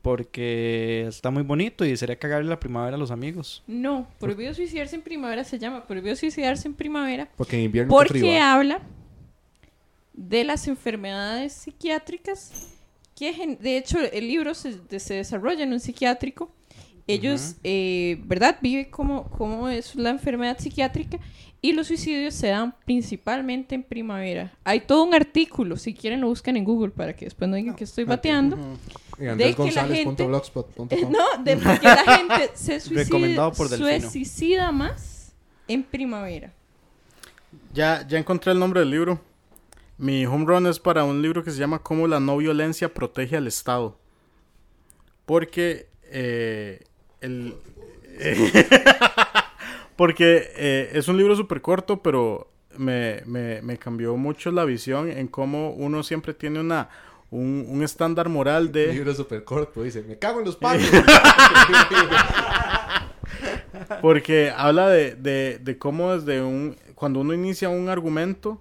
Porque está muy bonito y sería cagarle la primavera a los amigos. No, prohibido suicidarse en primavera se llama prohibido suicidarse en primavera Porque en invierno porque frío. habla de las enfermedades psiquiátricas que de hecho el libro se, de- se desarrolla en un psiquiátrico. Ellos eh, verdad viven cómo, cómo es la enfermedad psiquiátrica y los suicidios se dan principalmente en primavera. Hay todo un artículo si quieren lo buscan en Google para que después no digan que estoy bateando En de que la gente- no de que la gente se suicida, por suicida más en primavera. Ya, ya encontré el nombre del libro. Mi home run es para un libro que se llama Cómo la no violencia protege al Estado. Porque eh, el, porque eh, es un libro súper corto, pero me, me- me cambió mucho la visión en cómo uno siempre tiene una un, un estándar moral Un de... libro súper corto, dice, me cago en los palos. Porque habla de, de, de cómo desde un... Cuando uno inicia un argumento,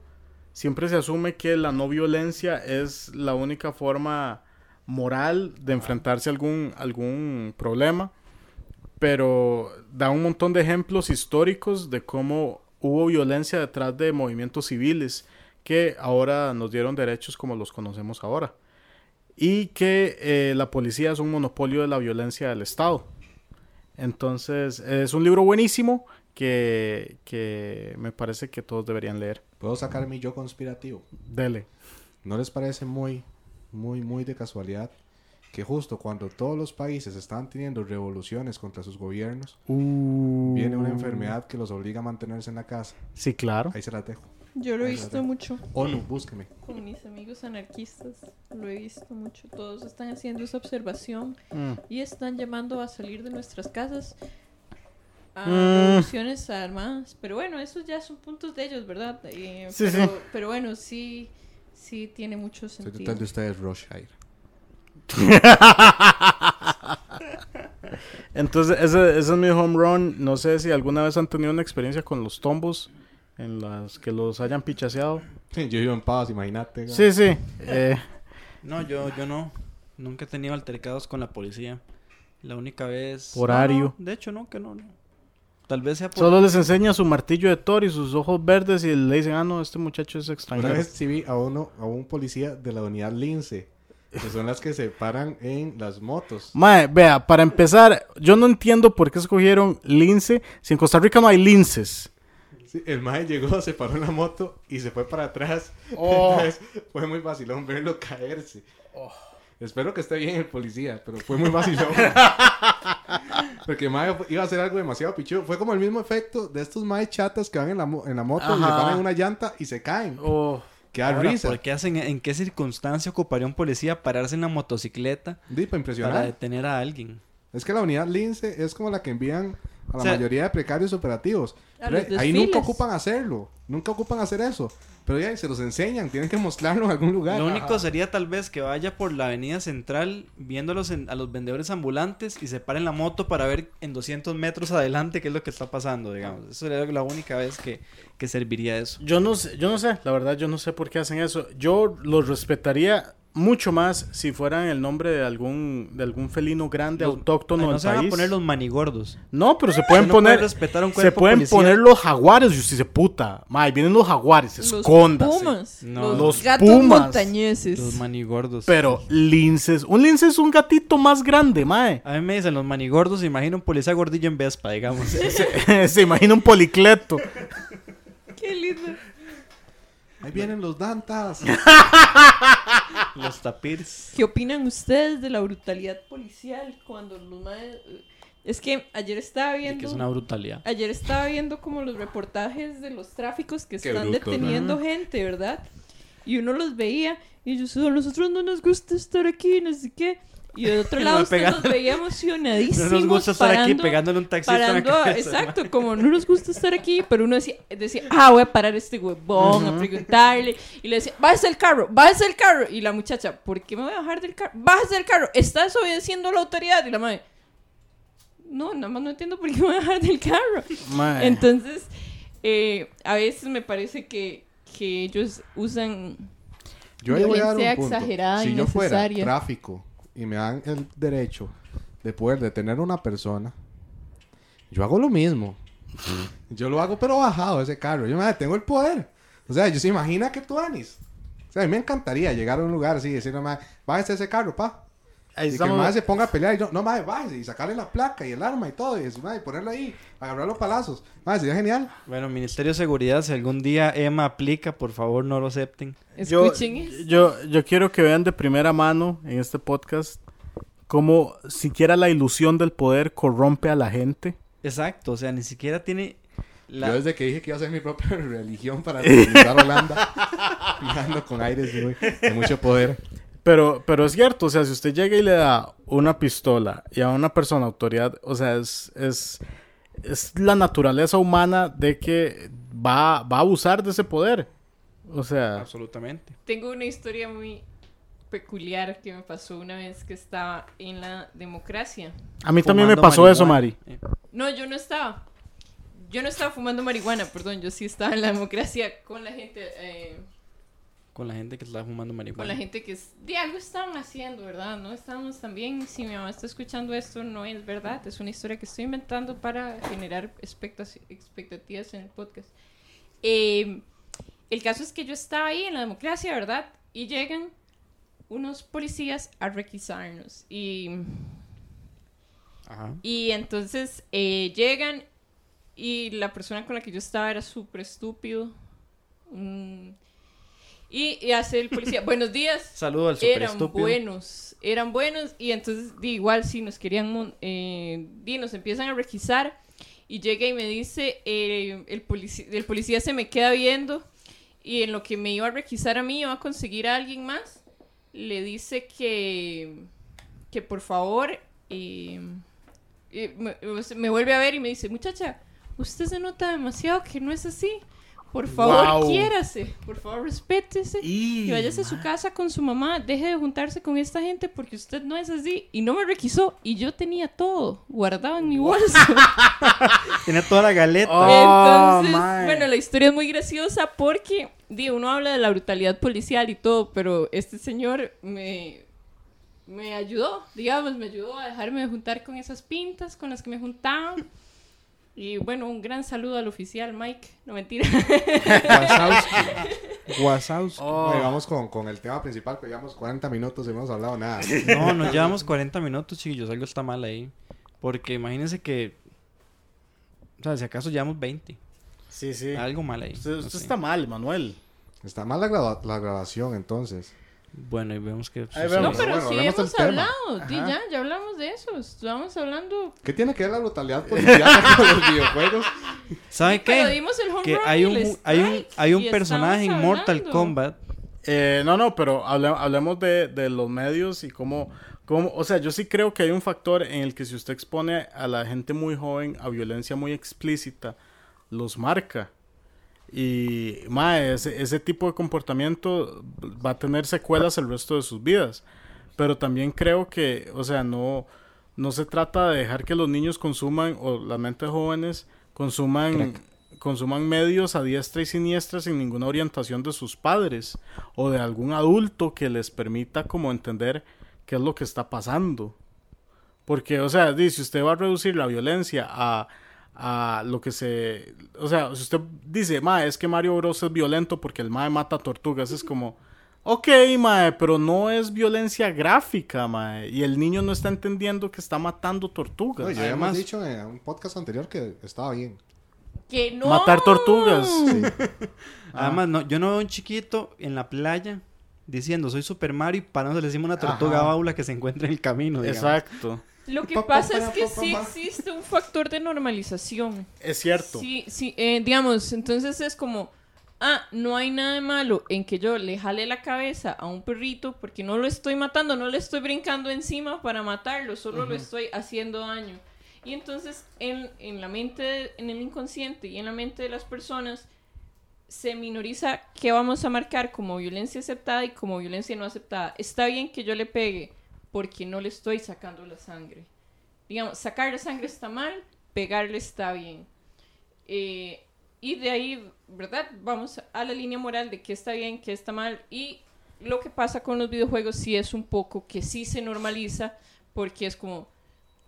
siempre se asume que la no violencia es la única forma moral de enfrentarse a algún, algún problema. Pero da un montón de ejemplos históricos de cómo hubo violencia detrás de movimientos civiles que ahora nos dieron derechos como los conocemos ahora. Y que eh, la policía es un monopolio de la violencia del Estado. Entonces, es un libro buenísimo que, que me parece que todos deberían leer. Puedo sacar mi yo conspirativo. Dele. ¿No les parece muy, muy, muy de casualidad que justo cuando todos los países están teniendo revoluciones contra sus gobiernos, viene una enfermedad que los obliga a mantenerse en la casa? Sí, claro. Ahí se las dejo. yo lo he visto la mucho ONU, búsqueme. con mis amigos anarquistas, lo he visto mucho. Todos están haciendo esa observación Mm. y están llamando a salir de nuestras casas a Mm. armadas. Pero bueno, esos ya son puntos de ellos, ¿verdad? Eh, Sí, pero, sí. pero bueno, sí, sí tiene mucho sentido. total de ustedes, Rothschild. Entonces, ese, ese es mi home run. No sé si alguna vez han tenido una experiencia con los tombos en las que los hayan pichaseado. Yo vivo en paz, imagínate. ¿no? Sí, sí. Eh, No, yo, yo no. Nunca he tenido altercados con la policía. La única vez... Horario. No, de hecho, no, que no. no. Tal vez sea por... solo les enseña su martillo de Thor y sus ojos verdes y le dicen, ah, no, este muchacho es Una extranjero. vez sí vi a uno, a un policía de la unidad Lince, que son las que se paran en las motos. Mae, vea, para empezar, yo no entiendo por qué escogieron lince. Si en Costa Rica no hay linces. Sí, el mae llegó, se paró en la moto y se fue para atrás. Oh. Entonces, fue muy vacilón verlo caerse. Espero que esté bien el policía, pero fue muy vacilón. Porque mae iba a hacer algo demasiado pichudo. Fue como el mismo efecto de estos mae chatas que van en la, mo- en la moto y Ajá. paran una llanta y se caen. Oh, Ahora, risa. ¿por qué hacen, ¿En qué circunstancia ocuparía un policía pararse en la motocicleta impresionar. para detener a alguien? Es que la unidad Lince es como la que envían a la O sea, mayoría de precarios operativos. Re- Ahí nunca ocupan hacerlo. Nunca ocupan hacer eso. Pero ya se los enseñan. Tienen que mostrarlo en algún lugar. Lo único sería tal vez que vaya por la avenida central viendo a los, en- a los vendedores ambulantes y se pare en la moto para ver en 200 metros adelante qué es lo que está pasando, digamos. Eso sería la única vez que, que serviría eso. yo no sé, yo no sé, la verdad yo no sé por qué hacen eso. Yo los respetaría mucho más si fueran el nombre de algún de algún felino grande Los- autóctono Ay, no del se van a país. poner los manigordos. No, pero se pueden no puede poner respetar un se pueden poner los jaguares y usted se puta. Mae, vienen los jaguares, Los escóndase. pumas, No. los, Los gatos pumas. montañeses. Los manigordos. Pero linces, un lince es un gatito más grande, mae. A mí me dicen los manigordos, imagino un policía gordillo en Vespa, digamos. se, se imagina un policleto. Qué lindo. Ahí vienen los dantas. los tapirs. ¿Qué opinan ustedes de la brutalidad policial cuando los. Es que ayer estaba viendo... Que es una brutalidad. Ayer estaba viendo como los reportajes de los tráficos que Qué están bruto, ¿no? deteniendo gente, ¿verdad? y uno los veía y ellos, "Oh, a nosotros no nos gusta estar aquí, no sé qué. Y de otro lado usted los veía emocionadísimos. No nos gusta estar aquí parando- pegándole un taxista parando, cabeza, exacto, como no nos gusta estar aquí, pero uno decía, decía ah, voy a parar a este huevón a preguntarle. Y le decía, bájese del carro, bájese del carro. Y la muchacha, ¿por qué me voy a bajar del carro? Bájese del carro, estás obedeciendo a la autoridad. Y la madre, no, nada más no entiendo por qué me voy a bajar del carro. Entonces, eh, a veces me parece que, que ellos usan Yo le voy a dar un punto. exagerada, si yo fuera tráfico y me dan el derecho de poder detener a una persona, yo hago lo mismo. Yo lo hago pero bajado ese carro. Yo me tengo el poder. O sea, yo se imagina que tú, Anis. O sea, a mí me encantaría llegar a un lugar así y decirle, "Mae, bájese ese carro, pa. Ahí Y que el mae se ponga a pelear y yo, no, mae, bájese y sacarle la placa y el arma y todo. Y, eso, mae, ponerlo ahí, agarrar los palazos. Mae, sería genial. Bueno, Ministerio de Seguridad, si algún día Emma aplica, por favor no lo acepten. Yo, Escuchen eso. yo, yo quiero que vean de primera mano en este podcast cómo siquiera la ilusión del poder corrompe a la gente. Exacto, o sea, ni siquiera tiene la... Yo desde que dije que iba a ser mi propia religión para colonizar Holanda, ando con aires de, de mucho poder. Pero, pero es cierto, o sea, si usted llega y le da una pistola y a una persona autoridad, o sea, es, es, es la naturaleza humana de que va, va a abusar de ese poder. O sea, Absolutamente. Tengo una historia muy peculiar que me pasó una vez que estaba en la democracia. a mí también me pasó eso. Mari. Eh, No, yo no estaba. Yo no estaba fumando marihuana, perdón. Yo sí estaba en la democracia con la gente. eh, con la gente que está fumando marihuana. con la gente que es- de algo estaban haciendo, ¿verdad? No estábamos también. Si mi mamá está escuchando esto, no es verdad. Es una historia que estoy inventando para generar expectativas en el podcast. Eh, el caso es que yo estaba ahí en la democracia, ¿verdad? Y llegan unos policías a requisarnos. Y Ajá. y entonces eh, llegan y la persona con la que yo estaba era súper estúpido. Y, y hace el policía, buenos días. Saludo al super Eran estúpido. buenos, eran buenos y entonces di, igual si nos querían, mon- eh, di, nos empiezan a requisar y llega y me dice, eh, el, polici- el policía se me queda viendo y en lo que me iba a requisar a mí, iba a conseguir a alguien más, le dice que, que por favor, eh, me, me vuelve a ver y me dice, muchacha, usted se nota demasiado que no es así. Por favor, Guau. quiérase. Por favor, respétese. Y, Y váyase a su casa con su mamá. Deje de juntarse con esta gente porque usted no es así. Y no me requisó. Y yo tenía todo guardado en mi bolso. Tiene toda la galeta. Oh, Entonces, mae. bueno, la historia es muy graciosa porque, digo, uno habla de la brutalidad policial y todo, pero este señor me, me ayudó, digamos, me ayudó a dejarme de juntar con esas pintas con las que me juntaban. Y bueno, un gran saludo al oficial Mike. No mentira. Wazowski. Oh. Oye, vamos con, con el tema principal, que llevamos 40 minutos y no hemos hablado nada. No, nos llevamos 40 minutos, chiquillos. Algo está mal ahí. Porque imagínense que. O sea, si acaso llevamos 20. Sí, sí. Algo mal ahí. Usted, no usted sé. está mal, Manuel. Está mal la, graba- la grabación, entonces. Bueno, y vemos que. Ahí. No, pero Bueno, sí hemos tema. hablado. Di, ya, ya hablamos de eso. Estábamos hablando. ¿Qué tiene que ver la brutalidad policial con los videojuegos? ¿Sabe Pero qué? dimos el home Que run hay un, el hay un, hay un personaje en Mortal. Kombat. Eh, no, no, pero hable- hablemos de, de los medios y cómo, cómo, o sea, yo sí creo que hay un factor en el que si usted expone a la gente muy joven a violencia muy explícita, los marca. Y, mae, ese, ese tipo de comportamiento va a tener secuelas el resto de sus vidas. Pero también creo que, o sea, no, no se trata de dejar que los niños consuman, o las mentes jóvenes consuman, consuman medios a diestra y siniestra sin ninguna orientación de sus padres o de algún adulto que les permita como entender qué es lo que está pasando. Porque, o sea, si usted va a reducir la violencia a, a lo que se... O sea, si usted dice, ma, es que Mario Bros es violento porque el mae mata tortugas, es como... Ok, mae, pero no es violencia gráfica, mae. Y el niño no está entendiendo que está matando tortugas. Oye, ya hemos Además- dicho en un podcast anterior que estaba bien. Que no. Matar tortugas. Sí. Además, no, yo no veo un chiquito en la playa diciendo soy Super Mario y para no se le decimos una tortuga Ajá. baula que se encuentra en el camino. digamos. Exacto. Lo que Pa, pa, pasa es que pa, sí pa. existe un factor de normalización. Es cierto. Sí, sí, eh, digamos, entonces es como, ah, no hay nada de malo en que yo le jale la cabeza a un perrito porque no lo estoy matando, no le estoy brincando encima para matarlo, solo lo estoy haciendo daño. Y entonces en, en la mente, en el inconsciente y en la mente de las personas se minoriza qué vamos a marcar como violencia aceptada y como violencia no aceptada. Está bien que yo le pegue porque no le estoy sacando la sangre. Digamos, sacar la sangre está mal, pegarle está bien. Eh, y de ahí, ¿verdad? Vamos a la línea moral de qué está bien, qué está mal. Y lo que pasa con los videojuegos sí es un poco que sí se normaliza porque es como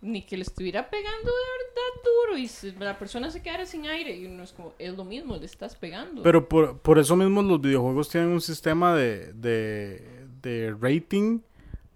ni que le estuviera pegando de verdad duro y la persona se quedara sin aire y uno es como, es lo mismo, le estás pegando. Pero por, por eso mismo los videojuegos tienen un sistema de, de rating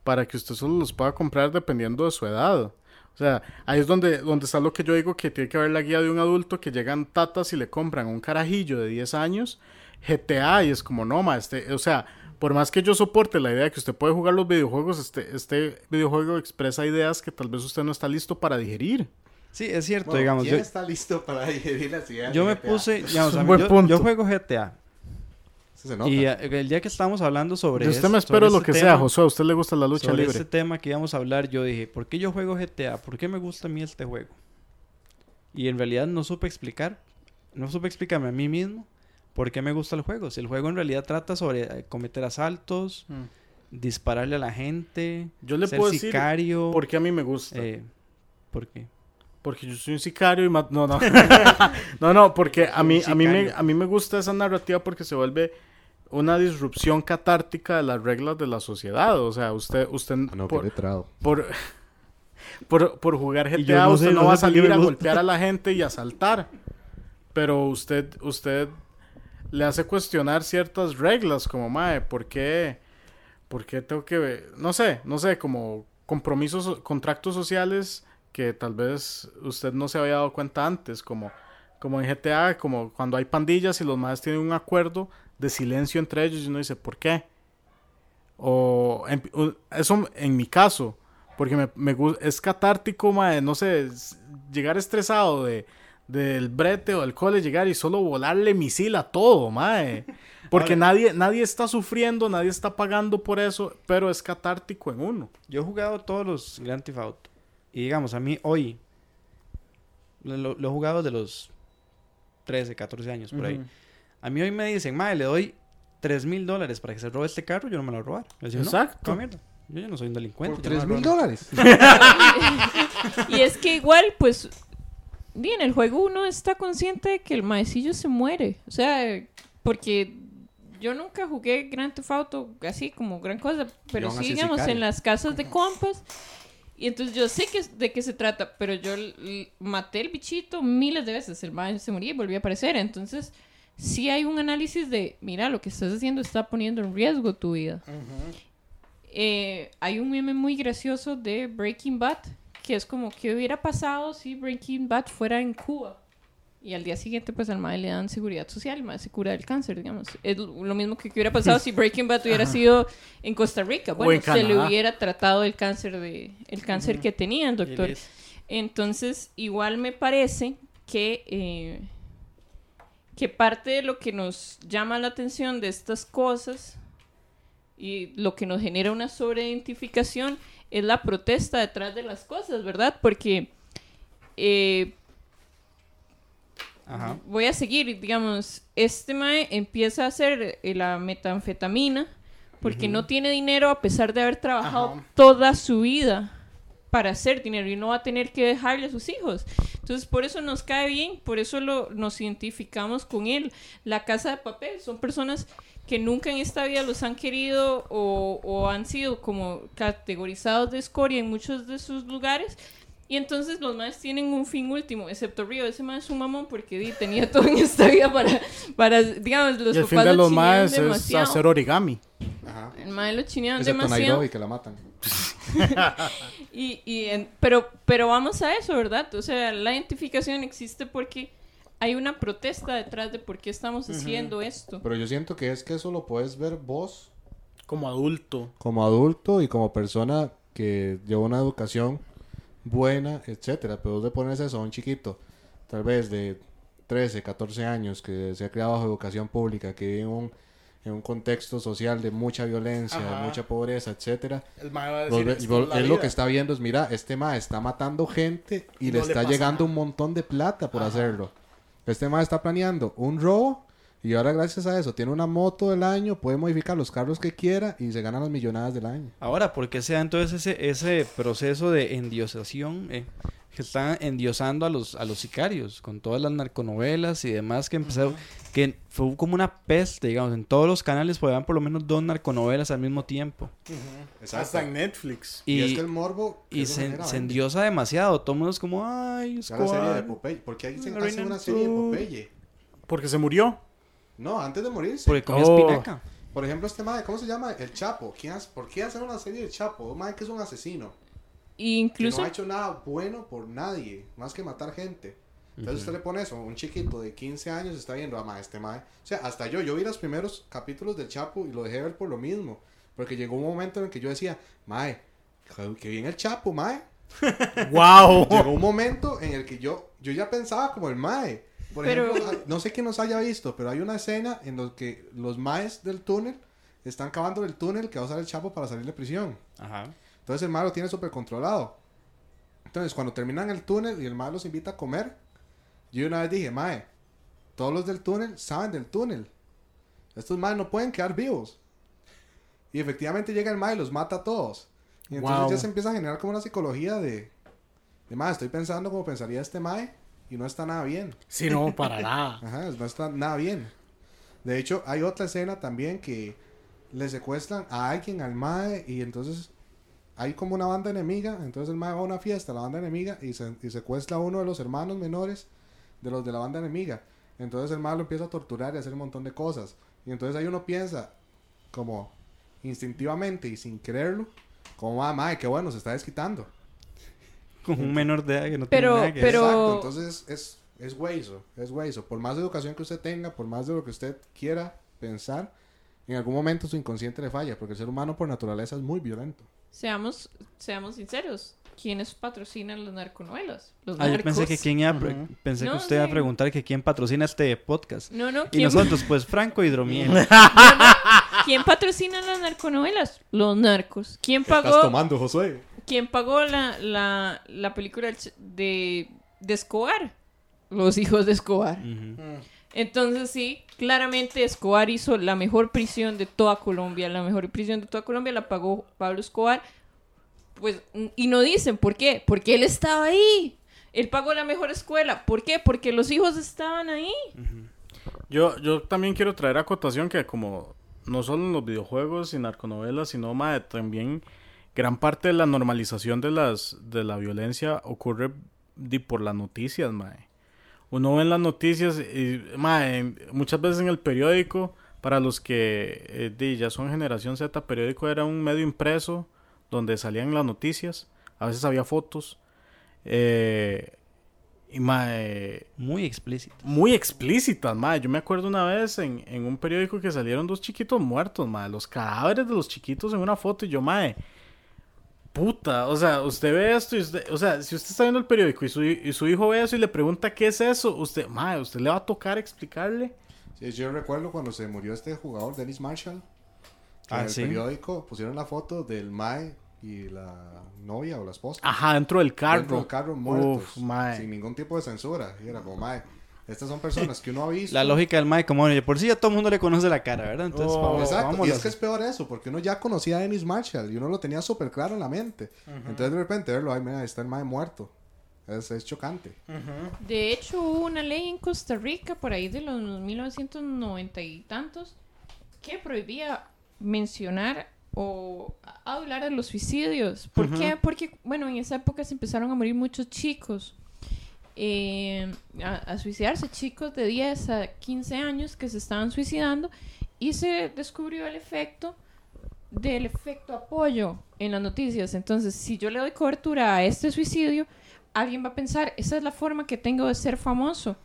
para que usted solo los pueda comprar dependiendo de su edad. O sea, ahí es donde, donde está lo que yo digo que tiene que haber la guía de un adulto que llegan tatas y le compran un carajillo de 10 años GTA y es como, no, ma, este, o sea, por más que yo soporte la idea de que usted puede jugar los videojuegos, este, este videojuego expresa ideas que tal vez usted no está listo para digerir. Sí, es cierto, Bueno, digamos. ¿quién Yo, está listo para digerir las ideas yo de me GTA? puse, digamos, un a mí- buen yo, punto. yo juego GTA. Se nota. Y eh, el día que estábamos hablando sobre De usted me sobre espero lo este que tema- sea, Josué, a usted le gusta la lucha sobre libre. este tema que íbamos a hablar, yo dije, ¿por qué yo juego GTA? ¿Por qué me gusta a mí este juego? Y en realidad no supe explicar, no supe explicarme a mí mismo por qué me gusta el juego. Si el juego en realidad trata sobre eh, cometer asaltos, Mm. dispararle a la gente, Yo le ser puedo decir sicario. por qué a mí me gusta. eh, ¿Por qué? Porque yo soy un sicario y no, no. no, no, porque a mí, a mí me, a mí me gusta esa narrativa porque se vuelve una disrupción catártica de las reglas de la sociedad. O sea, usted, usted Ah, no, por, qué letrado. por, por, por jugar GTA, no usted sé, no no va a salir a golpear a la gente y a asaltar. Pero usted, usted le hace cuestionar ciertas reglas, como, mae, ¿por qué? ¿Por qué tengo que, no sé, no sé, como compromisos, contratos sociales que tal vez usted no se había dado cuenta antes, como, como en GTA, como cuando hay pandillas y los más tienen un acuerdo de silencio entre ellos y uno dice, ¿por qué? O en- eso en mi caso, porque me, me es catártico, mae, no sé, llegar estresado de del brete o del cole, llegar y solo volarle misil a todo, mae. Porque Ahora- nadie, nadie está sufriendo, nadie está pagando por eso, pero es catártico en uno. Yo he jugado todos los Grand Theft Auto. Y digamos, a mí hoy, lo, lo- he jugado de los 13, 14 años por ahí. A mí hoy me dicen, madre, le doy 3 mil dólares para que se robe este carro, yo no me lo voy a robar. Yo digo, no, Exacto. Yo ya no soy un delincuente. Por yo no 3 me mil robo nada". dólares. Y es que igual, pues, bien, el juego uno está consciente de que el maecillo se muere. O sea, porque yo nunca jugué Grand Theft Auto así como gran cosa, pero sí, digamos, sicario. en las casas de compas. Y entonces yo sé que, de qué se trata, pero yo maté el bichito miles de veces. El mae se moría y volvía a aparecer. Entonces, sí hay un análisis de, mira, lo que estás haciendo está poniendo en riesgo tu vida. Eh, hay un meme muy gracioso de Breaking Bad, que es como, ¿qué hubiera pasado si Breaking Bad fuera en Cuba? Y al día siguiente, pues al mae le dan seguridad social, el mae se cura del cáncer, digamos. Es lo mismo que, que hubiera pasado si Breaking Bad hubiera sido en Costa Rica. Bueno, en se le hubiera tratado el cáncer, de, el cáncer que tenía el doctor. Entonces, igual me parece que, eh, que parte de lo que nos llama la atención de estas cosas y lo que nos genera una sobreidentificación es la protesta detrás de las cosas, ¿verdad? Porque eh, Ajá. voy a seguir, digamos, este mae empieza a hacer eh, la metanfetamina porque no tiene dinero a pesar de haber trabajado Ajá. toda su vida para hacer dinero y no va a tener que dejarle a sus hijos. Entonces, por eso nos cae bien, por eso lo, nos identificamos con él. La casa de papel son personas que nunca en esta vida los han querido o, o han sido como categorizados de escoria en muchos de sus lugares. Y entonces los más tienen un fin último, excepto Río. Ese más es un mamón porque di, tenía todo en esta vida para, para digamos, los y el papás fin de lo los maes es demasiado. hacer origami. Ajá. El mae lo chinearon demasiado. Nairobi, que la matan. Y, y en- pero, pero vamos a eso, ¿verdad? O sea, la identificación existe porque hay una protesta detrás de por qué estamos haciendo esto. Pero yo siento que es que eso lo puedes ver vos Como adulto. como adulto y como persona que lleva una educación buena, etcétera. Pero pones eso a un chiquito, tal vez de 13, 14 años, que se ha criado bajo educación pública, que vive en un, en un contexto social de mucha violencia, Ajá. de mucha pobreza, etcétera, El va a decir, lo- "Esto es él lo vida". que está viendo es, mira, este ma está matando gente y le No le está llegando nada. un montón de plata por Ajá. hacerlo. Este ma está planeando un robo y ahora gracias a eso tiene una moto del año, puede modificar los carros que quiera y se ganan las millonadas del año. Ahora, ¿por qué se da entonces ese, ese proceso de endiosación? eh, que están endiosando a los, a los sicarios con todas las narconovelas y demás que empezaron, que fue como una peste, digamos, en todos los canales podían por lo menos dos narconovelas al mismo tiempo. Hasta en Netflix. Y, Y, es que el morbo que y se, genera se vende. endiosa demasiado, todo el mundo es como, ay, Ya la serie de Escobar". Popeye. ¿Por qué hace una serie de sur. Popeye? Porque se murió. No, antes de morirse. Porque comía Oh. espinaca. Por ejemplo, este mae, ¿cómo se llama? El Chapo. ¿Quién hace- ¿Por qué hacer una serie del Chapo? Un mae que es un asesino. Y Que incluso no ha hecho nada bueno por nadie, más que matar gente. Entonces usted le pone eso, un chiquito de 15 años está viendo, ah, mae, este mae. O sea, hasta yo, yo vi los primeros capítulos del Chapo y lo dejé ver por lo mismo. Porque llegó un momento en el que yo decía, mae, que- que bien el Chapo, mae. ¡Wow! Llegó un momento en el que yo, yo ya pensaba como el mae. Por Pero- ejemplo, ah, no sé quién nos haya visto, pero hay una escena en la que los maes del túnel están cavando el túnel que va a usar el Chapo para salir de prisión. Ajá. Entonces el mae lo tiene súper controlado. Entonces cuando terminan el túnel y el mae los invita a comer, yo una vez dije, mae, todos los del túnel saben del túnel. Estos maes no pueden quedar vivos. Y efectivamente llega el mae y los mata a todos. Y entonces Wow. ya se empieza a generar como una psicología de, de mae, estoy pensando como pensaría este mae y no está nada bien. Sí, no, para nada. Ajá, no está nada bien. De hecho, hay otra escena también que le secuestran a alguien al mae y entonces hay como una banda enemiga. Entonces el mae va a una fiesta, la banda enemiga, y, se, y secuestra a uno de los hermanos menores de los de la banda enemiga. Entonces el mae lo empieza a torturar y a hacer un montón de cosas. Y entonces ahí uno piensa, como instintivamente y sin quererlo, como, ah, mae, qué bueno, se está desquitando. Con un menor de edad que no Pero- tiene nada que pero- Exacto, entonces es, es hueso, es hueso. Por más educación que usted tenga, por más de lo que usted quiera pensar, en algún momento su inconsciente le falla, porque el ser humano por naturaleza es muy violento. seamos, seamos sinceros. ¿Quiénes patrocinan las narconovelas? Los Ah, yo narcos. pensé que quién iba a pre- Ujú. pensé No, que usted iba a preguntar que quién patrocina este podcast. No, no, Y ¿quién, nosotros, pues Franco Hidromiel. ¿quién patrocina las narconovelas? Los narcos. ¿Quién ¿Qué estás pagó, tomando, Josué? ¿Quién pagó la, la, la película de, de Escobar? Los hijos de Escobar. Entonces sí, claramente Escobar hizo la mejor prisión de toda Colombia. La mejor prisión de toda Colombia la pagó Pablo Escobar. Pues, y no dicen por qué. Porque él estaba ahí. Él pagó la mejor escuela. ¿Por qué? Porque los hijos estaban ahí. Yo, yo también quiero traer acotación que como no solo en los videojuegos y narconovelas, sino también gran parte de la normalización de las de la violencia ocurre di, por las noticias, mae. Uno ve en las noticias y mae, muchas veces en el periódico, para los que eh, di, ya son generación Z, periódico era un medio impreso donde salían las noticias, a veces había fotos. Eh, y mae, Muy explícito. muy explícitas, madre. Yo me acuerdo una vez en, en un periódico que salieron dos chiquitos muertos, madre. Los cadáveres de los chiquitos en una foto y yo, madre. Puta, o sea, usted ve esto y usted, o sea, si usted está viendo el periódico y su, y su hijo ve eso y le pregunta qué es eso, usted, madre, usted le va a tocar explicarle. Sí, yo recuerdo cuando se murió este jugador, Dennis Marshall. que Ah, en el ¿sí? periódico pusieron la foto del Mae y la novia o la esposa. Ajá, dentro del carro. Dentro del carro muertos. Uf, mae. sin ningún tipo de censura. Y era como, mae, estas son personas que uno ha visto. La lógica del Mae, como bueno, por sí ya todo el mundo le conoce la cara, ¿verdad? Entonces, Oh, vamos, Exacto, y vámonos. es que es peor eso, porque uno ya conocía a Dennis Marshall y uno lo tenía súper claro en la mente. Entonces de repente verlo, ay, mira, ahí está el mae muerto. Es, es chocante. De hecho, hubo una ley en Costa Rica por ahí de los 1990 y tantos que prohibía mencionar o hablar de los suicidios. ¿Por qué? Porque, bueno, en esa época se empezaron a morir muchos chicos. Eh, a, suicidarse chicos de 10 a 15 años que se estaban suicidando y se descubrió el efecto del efecto apoyo en las noticias. Entonces, si yo le doy cobertura a este suicidio, alguien va a pensar, esa es la forma que tengo de ser famoso.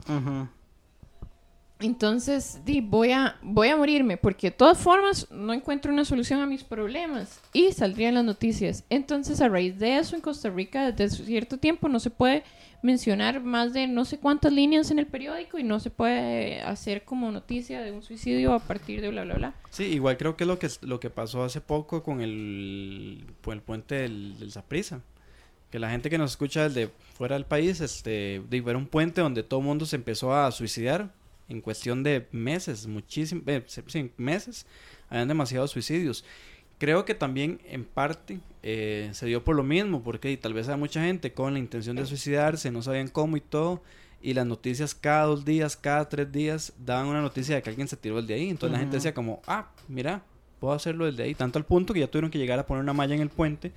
Entonces, di, voy a, voy a morirme porque de todas formas no encuentro una solución a mis problemas y saldrían las noticias. Entonces, a raíz de eso, en Costa Rica, desde cierto tiempo no se puede mencionar más de no sé cuántas líneas en el periódico y no se puede hacer como noticia de un suicidio a partir de bla, bla, bla. Sí, igual creo que lo que, lo que pasó hace poco con el, con el puente del, Saprissa. Que la gente que nos escucha desde fuera del país, este, era un puente donde todo el mundo se empezó a suicidar en cuestión de meses, muchísimos, sí, meses, habían demasiados suicidios. Creo que también en parte eh, se dio por lo mismo, porque tal vez hay mucha gente con la intención de suicidarse, no sabían cómo y todo, y las noticias cada dos días, cada tres días daban una noticia de que alguien se tiró el de ahí. Entonces la gente decía como, ah, mira, puedo hacerlo desde ahí. Tanto al punto que ya tuvieron que llegar a poner una malla en el puente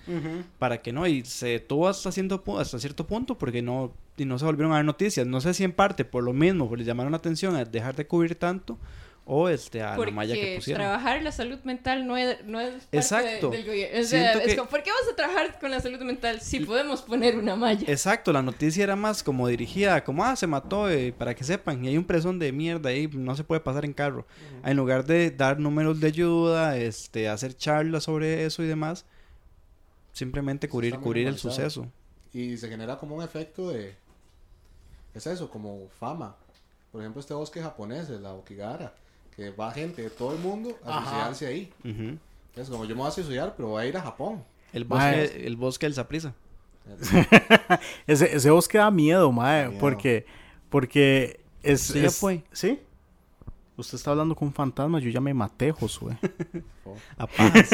para que no. Y se detuvo hasta, hasta cierto punto porque no, y no se volvieron a dar noticias. No sé si en parte por lo mismo, porque les llamaron la atención a dejar de cubrir tanto o este a la malla que pusieron. trabajar la salud mental no es, no es parte Exacto. del gobierno. O sea, es como, ¿por qué vas a trabajar con la salud mental si podemos poner una malla? Exacto, la noticia era más como dirigida, como, ah, se mató, eh, para que sepan, y hay un presón de mierda ahí, no se puede pasar en carro. En lugar de dar números de ayuda, este, hacer charlas sobre eso y demás, simplemente cubrir, cubrir el suceso. Y se genera como un efecto de, es eso, como fama. Por ejemplo, este bosque japonés, la Okigara que va gente de todo el mundo a suicidarse ahí. Es como yo me voy a suicidar, pero voy a ir a Japón. El bosque, el bosque del Saprisa. ese, ese bosque da miedo, mae, porque porque es, sí, ya fue. ¿Sí? Usted está hablando con un fantasma, yo ya me maté, Josué. A paz.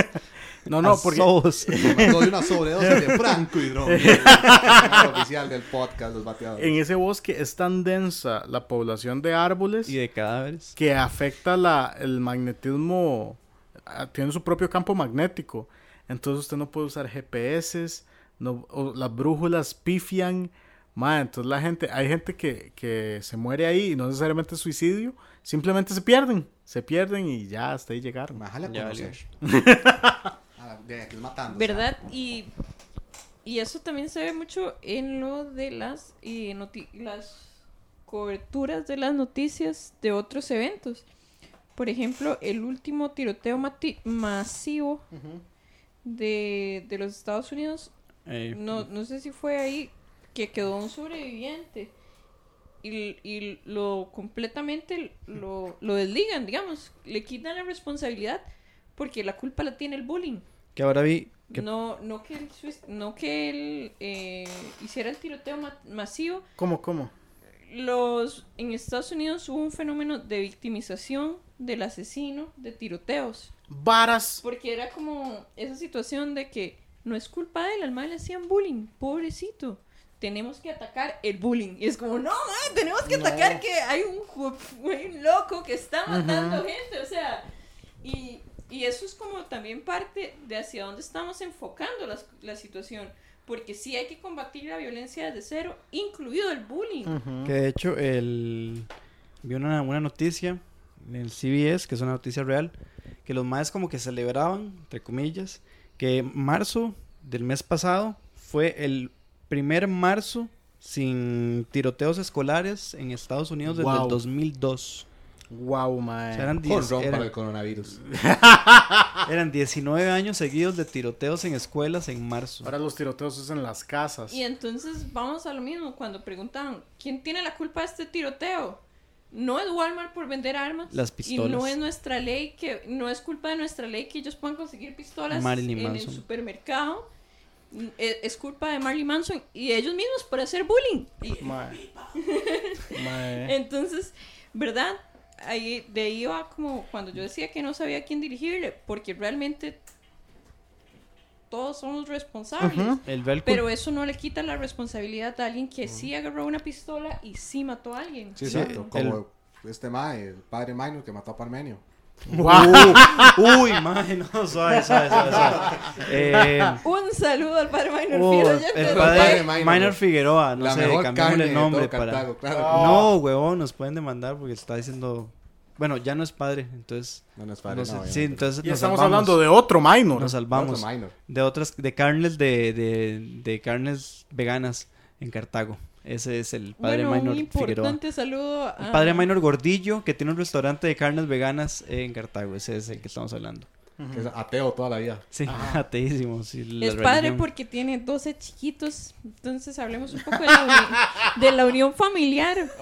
No, no, porque... Me doy una sobredosis de franco hidrógeno. oficial del podcast, los bateadores. En ese bosque es tan densa la población de árboles... Y de cadáveres. Que afecta la, el magnetismo... Ah, tiene su propio campo magnético. Entonces usted no puede usar GPS, no, las brújulas pifian. Ma, entonces la gente, hay gente que, que se muere ahí y no necesariamente es suicidio, simplemente se pierden, se pierden y ya hasta ahí llegaron. matando, ¿Verdad? Y, y eso también se ve mucho en lo de las, y las coberturas de las noticias de otros eventos. Por ejemplo, el último tiroteo masivo de, de, los Estados Unidos, no, no sé si fue ahí, que quedó un sobreviviente. Y, y lo completamente lo, lo desligan, digamos, le quitan la responsabilidad porque la culpa la tiene el bullying. Que ahora vi No, no que él, no que él eh, hiciera el tiroteo masivo. ¿Cómo, cómo? Los, en Estados Unidos hubo un fenómeno de victimización del asesino de tiroteos. Varas. Porque era como esa situación de que no es culpa de él, al mal le hacían bullying, pobrecito tenemos que atacar el bullying. Y es como, no, tenemos que atacar que hay un, un, loco que está matando gente. O sea, y, y, eso es como también parte de hacia dónde estamos enfocando la, la, situación. Porque sí hay que combatir la violencia desde cero, incluido el bullying. Que de hecho, el... vi una, una noticia en el CBS, que es una noticia real, que los más como que celebraban, entre comillas, que marzo del mes pasado fue el primer marzo sin tiroteos escolares en Estados Unidos desde el 2002. Wow, man. eran, para el coronavirus. eran 19 años seguidos de tiroteos en escuelas en marzo. Ahora los tiroteos es en las casas. Y entonces vamos a lo mismo cuando preguntan, ¿quién tiene la culpa de este tiroteo? No es Walmart por vender armas. Las pistolas. Y no es nuestra ley que no es culpa de nuestra ley que ellos puedan conseguir pistolas en el supermercado es, culpa de Marley Manson y ellos mismos por hacer bullying. Entonces, ¿verdad? Ahí, de ahí va como cuando yo decía que no sabía a quién dirigirle, porque realmente todos somos responsables. pero eso no le quita la responsabilidad a alguien que sí agarró una pistola y sí mató a alguien. Sí, exacto. Como este mae, el padre Minor que mató a Parmenio. Uh, uy, madre, no, suave, suave, suave. Eh, un saludo al padre Minor uh, El padre Minor, Figueroa, no sé, cambiamos el nombre para. No, huevón, nos pueden demandar porque está diciendo. Bueno, ya no es padre, entonces. No, no es padre. No, sí, entonces. Y estamos hablando de otro minor. Nos salvamos. Otro minor. De otras, de carnes de, de, de carnes veganas en Cartago. Ese es el padre Bueno, Minor un Figueroa. importante saludo a... El padre Minor Gordillo, que tiene un restaurante de carnes veganas en Cartago. Ese es el que estamos hablando. Que es ateo toda la vida. Sí, ateísimo. sí, la Es padre religión. porque tiene 12 chiquitos. Entonces hablemos un poco de la, uni- de la unión familiar.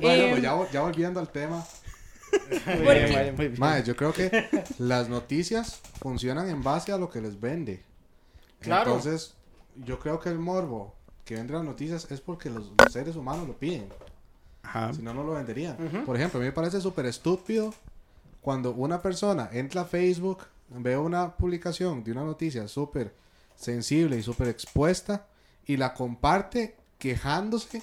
Bueno, Eh, pues ya, vol- ya volviendo al tema. Bien, bien, muy bien. Mae, yo creo que las noticias funcionan en base a lo que les vende. Claro. Entonces, yo creo que el morbo que vende las noticias es porque los, los seres humanos lo piden. Ajá. Si no, no lo venderían. Por ejemplo, a mí me parece súper estúpido cuando una persona entra a Facebook, ve una publicación de una noticia súper sensible y súper expuesta y la comparte quejándose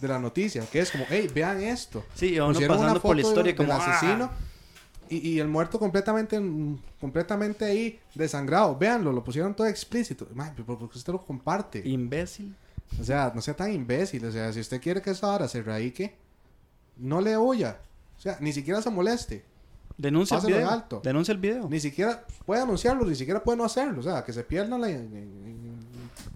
de la noticia. Que es como, hey, vean esto. Sí, uno pasando por la foto historia del- como del asesino "Ah". y, y el muerto completamente completamente ahí desangrado. Véanlo, lo pusieron todo explícito. Mae, ¿por por qué usted lo comparte? Imbécil. O sea, no sea tan imbécil. O sea, si usted quiere que esa hora se radique, no le huya. O sea, ni siquiera se moleste. Denuncia el video. alto. Denuncia el video. Ni siquiera puede anunciarlo, ni siquiera puede no hacerlo. O sea, que se pierda la... en- en-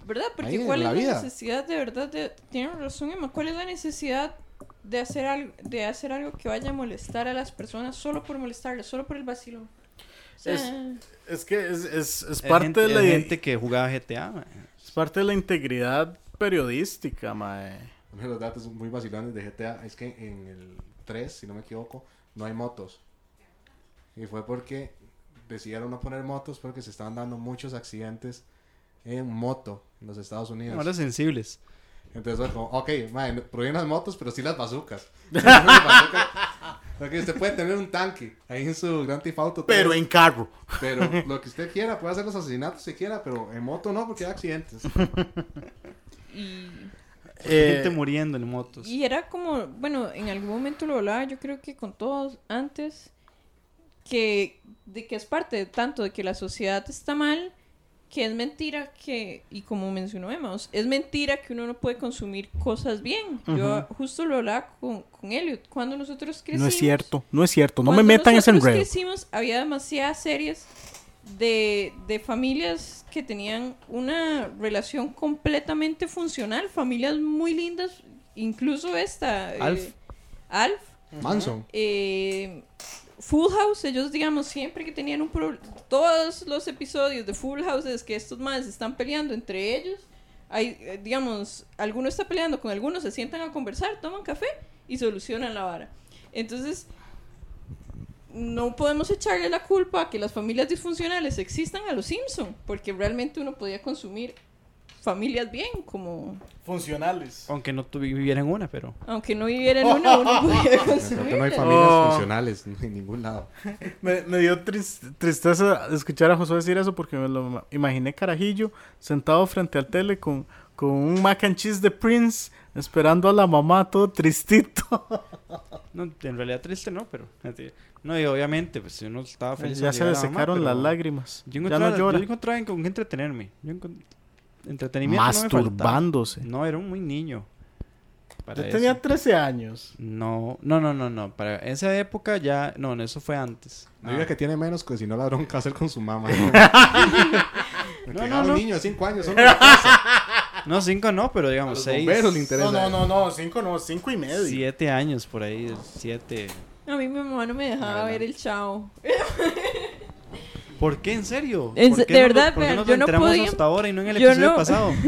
¿Verdad? Porque Ahí ¿cuál la es la vida. necesidad de verdad de... Tienen razón, Emma. ¿Cuál es la necesidad de hacer, algo, de hacer algo que vaya a molestar a las personas solo por molestarlas, solo por el vacilo? O sea, Es- Es que es, es, es parte gente, de la hay gente que jugaba GTA, mae. es parte de la integridad periodística, mae. Uno de los datos muy vacilones de GTA es que en el 3, si no me equivoco, no hay motos. Y fue porque decidieron no poner motos porque se estaban dando muchos accidentes en moto en los Estados Unidos. Ahora sensibles. Entonces fue como, ok, mae, no- prohíben las motos, pero sí las bazucas. Porque usted puede tener un tanque ahí en su Grand Theft Auto. Pero en carro. pero lo que usted quiera, puede hacer los asesinatos si quiera, pero en moto no, porque hay accidentes. y, Eh, gente muriendo en motos. y era como, bueno, en algún momento lo hablaba yo creo que con todos antes, que de que es parte de tanto de que la sociedad está mal, que es mentira que, y como mencionó Emma, es mentira que uno no puede consumir cosas bien. Yo justo lo hablaba con, con Elliot, cuando nosotros crecimos... no es cierto, no es cierto. No me Cuando metan ese nosotros enredo. crecimos, había demasiadas series de, de familias que tenían una relación completamente funcional, familias muy lindas, incluso esta. eh, Alf. Alf. Manson. eh, Full House, ellos digamos siempre que tenían un problema, todos los episodios de Full House es que estos más están peleando entre ellos, hay, eh, digamos, alguno está peleando con alguno, se sientan a conversar, toman café y solucionan la vara. Entonces, no podemos echarle la culpa a que las familias disfuncionales existan a los Simpson, porque realmente uno podía consumir familias bien, como Funcionales. Aunque no tu- viviera en una, pero... aunque no viviera en una, uno podía que no hay familias Oh. funcionales en ningún lado. Me, me dio tris- tristeza escuchar a Josué decir eso porque me lo ma- imaginé carajillo sentado frente al tele con, con un mac and cheese de Prince esperando a la mamá todo tristito. No, en realidad triste no, pero... No, y obviamente, pues uno estaba feliz. ya se le a mamá, secaron pero las lágrimas. Yo Ya no llora. yo encontraba en con qué entretenerme. Yo encon- Entretenimiento no me. Masturbándose. No, era un muy niño. para Yo eso. tenía 13 años. No, no, no, no, no. Para esa época ya... No, no, eso fue antes. No diga que tiene menos, que si no la bronca hacer con su mamá. No, no, no, no, no. niño de 5 años. Son. No, cinco no, pero A digamos los seis... bomberos le interesa. No, no, no, no, 5 no, 5 y medio. Siete años por ahí, siete... A mí mi mamá no me dejaba ver el chavo. ¿Por qué? ¿En serio? ¿Por se- qué de no- verdad, ¿por qué nos yo no enteramos podía- hasta ahora y no en el yo episodio no- pasado?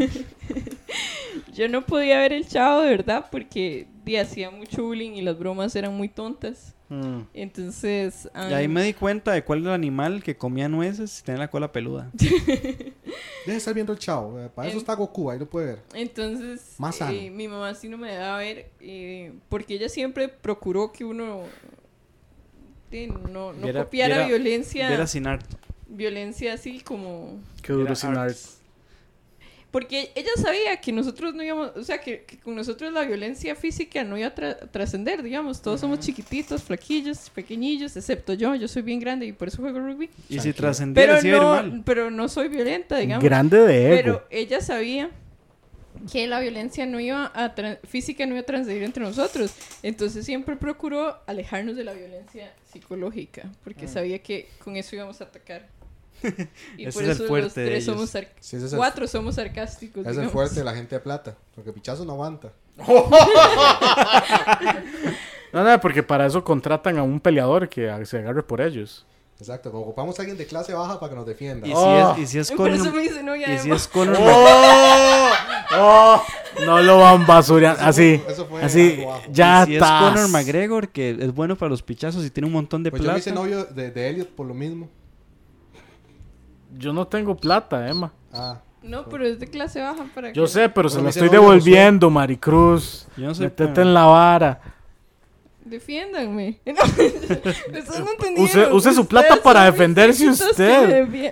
Yo no podía ver el chavo de verdad porque hacía mucho bullying y las bromas eran muy tontas. Mm. Entonces, Y ahí me di cuenta de cuál era el animal que comía nueces y tenía la cola peluda. Deje de estar viendo el chavo. eh, Para eso En- está Goku, ahí lo puede ver. entonces Más sano. eh, mi mamá sí no me dejaba ver eh, porque ella siempre procuró que uno no, no Viera- copiara viera- violencia, sin arte. violencia así como Qué duro sin art. Porque ella sabía que nosotros no íbamos, o sea, que, que con nosotros la violencia física no iba a tra- trascender, digamos. Todos somos chiquititos, flaquillos, pequeñillos, excepto yo. Yo soy bien grande y por eso juego rugby. Y si trascendiera, Pero sí iba a ir no, mal. pero no soy violenta, digamos. Grande de ego. Pero ella sabía que la violencia no iba a tra- física no iba a transgredir entre nosotros. Entonces siempre procuró alejarnos de la violencia psicológica, porque sabía que con eso íbamos a atacar. Y Ese por es el eso fuerte los tres somos Sí, ese es el, cuatro somos sarcásticos. es el fuerte de la gente de plata. Porque Pichazo no aguanta. No, no, porque para eso contratan a un peleador que se agarre por ellos. Exacto. Como ocupamos a alguien de clase baja para que nos defienda. Y, Oh. si es, y si es Por eso Conor, me dicen, no, y si Emma". es Conor ¡Oh! ¡Oh! No lo van basureando. Eso Así. fue- eso fue Así. Ya y si es está. Conor McGregor, que es bueno para los pichazos y tiene un montón de Pues yo me plata. hice novio de, de Elliot por lo mismo. Yo no tengo plata, Emma. Ah. No, pero es de clase baja para Yo que- sé, pero se la estoy devolviendo, Maricruz. Yo no sé, Métete pero- en la vara. Defiéndanme. No, ustedes no entendieron. Use- use su plata Ustedes para defenderse usted.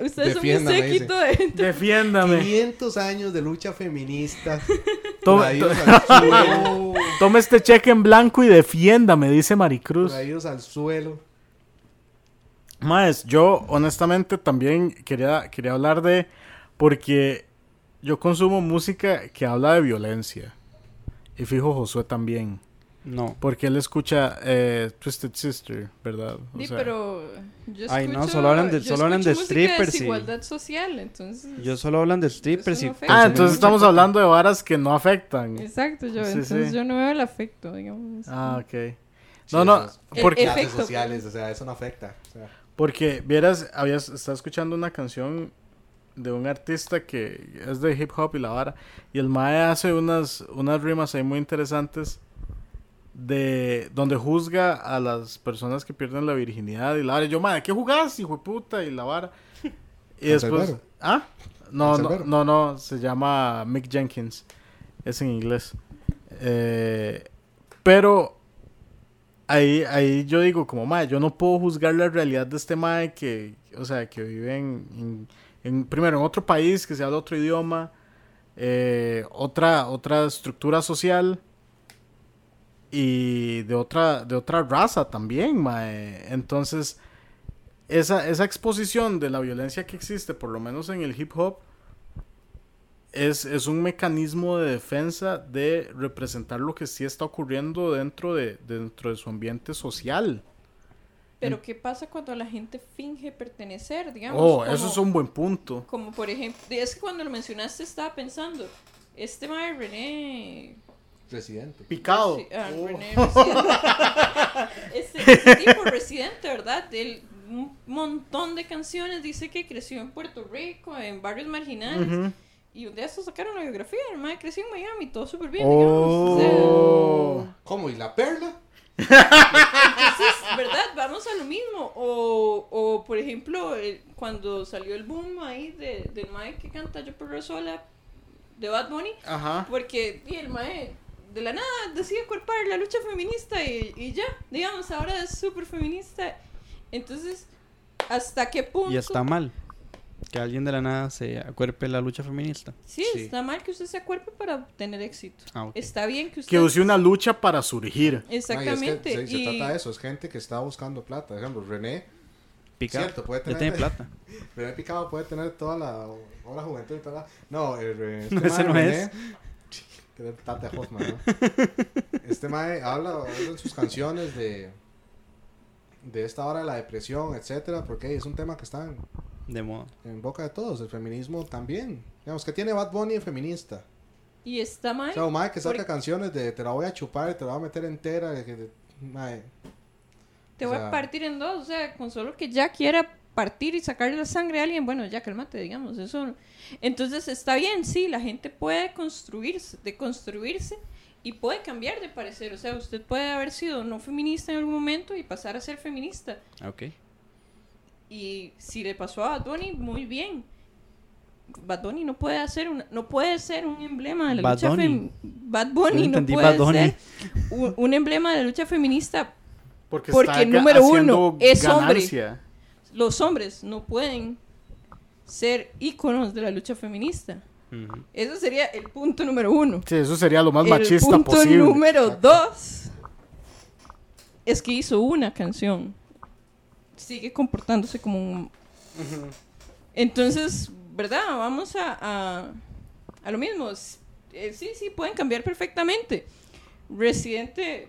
Ustedes Defiéndame, son mi séquito de. Defiéndame. 500 años de lucha feminista. Tome, traídos al suelo. tome este cheque en blanco y defiéndame, dice Maricruz. Traídos al suelo. Más, yo honestamente también quería, quería hablar de. Porque yo consumo música que habla de violencia. Y fijo, Josué también. No. Porque él escucha eh, Twisted Sister, ¿verdad? O Sí, sea, pero yo Ay, no, solo hablan de- solo hablan de strippers y- desigualdad social, entonces... Yo solo hablan de strippers y... no afecta. Ah, entonces estamos cosa. hablando de varas que no afectan. Exacto, yo, Sí, entonces sí. yo no veo el afecto, digamos. Ah, ok. Sí, No, no, El porque, efecto. Sociales, o sea, eso no afecta. O sea, porque vieras, habías, estaba escuchando una canción de un artista que es de hip hop y la vara. Y el Mae hace unas, unas rimas ahí muy interesantes de donde juzga a las personas que pierden la virginidad y la vara. Y yo, Mae, ¿qué jugás, hijo de puta? Y la vara. Y después. ¿Ah? No, no, no, se llama Mick Jenkins. Es en inglés. Eh, pero ahí, ahí yo digo, como mae, yo no puedo juzgar la realidad de este mae que, o sea, que vive en, en- en- primero en otro país, que se habla otro idioma, eh, otra, otra estructura social y de otra, de otra raza también, mae. Entonces, esa, esa exposición de la violencia que existe, por lo menos en el hip hop, es, es un mecanismo de defensa de representar lo que sí está ocurriendo dentro de, dentro de su ambiente social. Pero ¿qué pasa cuando la gente finge pertenecer, digamos? Oh, como- eso es un buen punto. Como por ejemplo, es que cuando lo mencionaste estaba pensando, este mae René... Residente. Picado. Sí, ah, Oh. René Residente. Este, este tipo residente, ¿verdad? Él, un montón de canciones, dice que creció en Puerto Rico, en barrios marginales. Y un día hasta sacaron la biografía, el mae creció en Miami, todo súper bien, digamos. O sea. ¿Cómo? ¿Y la perla? Entonces, ¿verdad? Vamos a lo mismo. O, o por ejemplo, el- cuando salió el boom ahí de, del Mae que canta Yo Perro Sola de Bad Bunny, Ajá. porque y el Mae de la nada decide cuerpar la lucha feminista y, y ya, digamos, ahora es súper feminista. Entonces, ¿hasta qué punto? Y está mal que alguien de la nada se acuerpe la lucha feminista. Sí, Sí. está mal que usted se acuerpe para tener éxito. Ah, ok. Está bien que usted... Que use una lucha para surgir. Exactamente. No, y es que se, se y- trata de eso, es gente que está buscando plata. Por ejemplo, René, Picado. Cierto, puede Ya tener- tiene plata. René Picado puede tener toda la, toda la juventud y toda la... No, el, Re- No, ese no René- es. Que de Tate Hoffman, ¿no? Este mae habla, habla en sus canciones de de esta hora de la depresión, etcétera, porque es un tema que está en, De moda. en boca de todos, el feminismo también. Digamos, que tiene Bad Bunny de feminista? Y está O mal. sea, un mae que saca Porque- canciones de te la voy a chupar y te la voy a meter entera, de de- Te O voy sea- a partir en dos, o sea, con solo que ya quiera partir y sacarle la sangre a alguien, bueno, ya cálmate, digamos, eso. Entonces está bien, sí, la gente puede construirse, deconstruirse y puede cambiar de parecer, o sea, usted puede haber sido no feminista en algún momento y pasar a ser feminista. Ah, Ok. Y si le pasó a Bad Bunny, muy bien. Bad Bunny no puede hacer una, no puede ser un emblema de la Bad lucha Bunny. fem- Bad Bunny no puede Bad Bunny. ser un, un emblema de la lucha feminista Porque, Porque, número uno, es hombre. ganancia. los hombres no pueden ser íconos de la lucha feminista. Ujú. Ese sería el punto número uno. Sí, eso sería lo más el machista punto posible. número dos es que hizo una canción. Sigue comportándose como un... Entonces, ¿verdad? Vamos a, a, a lo mismo. Eh, sí, sí, pueden cambiar perfectamente. Residente,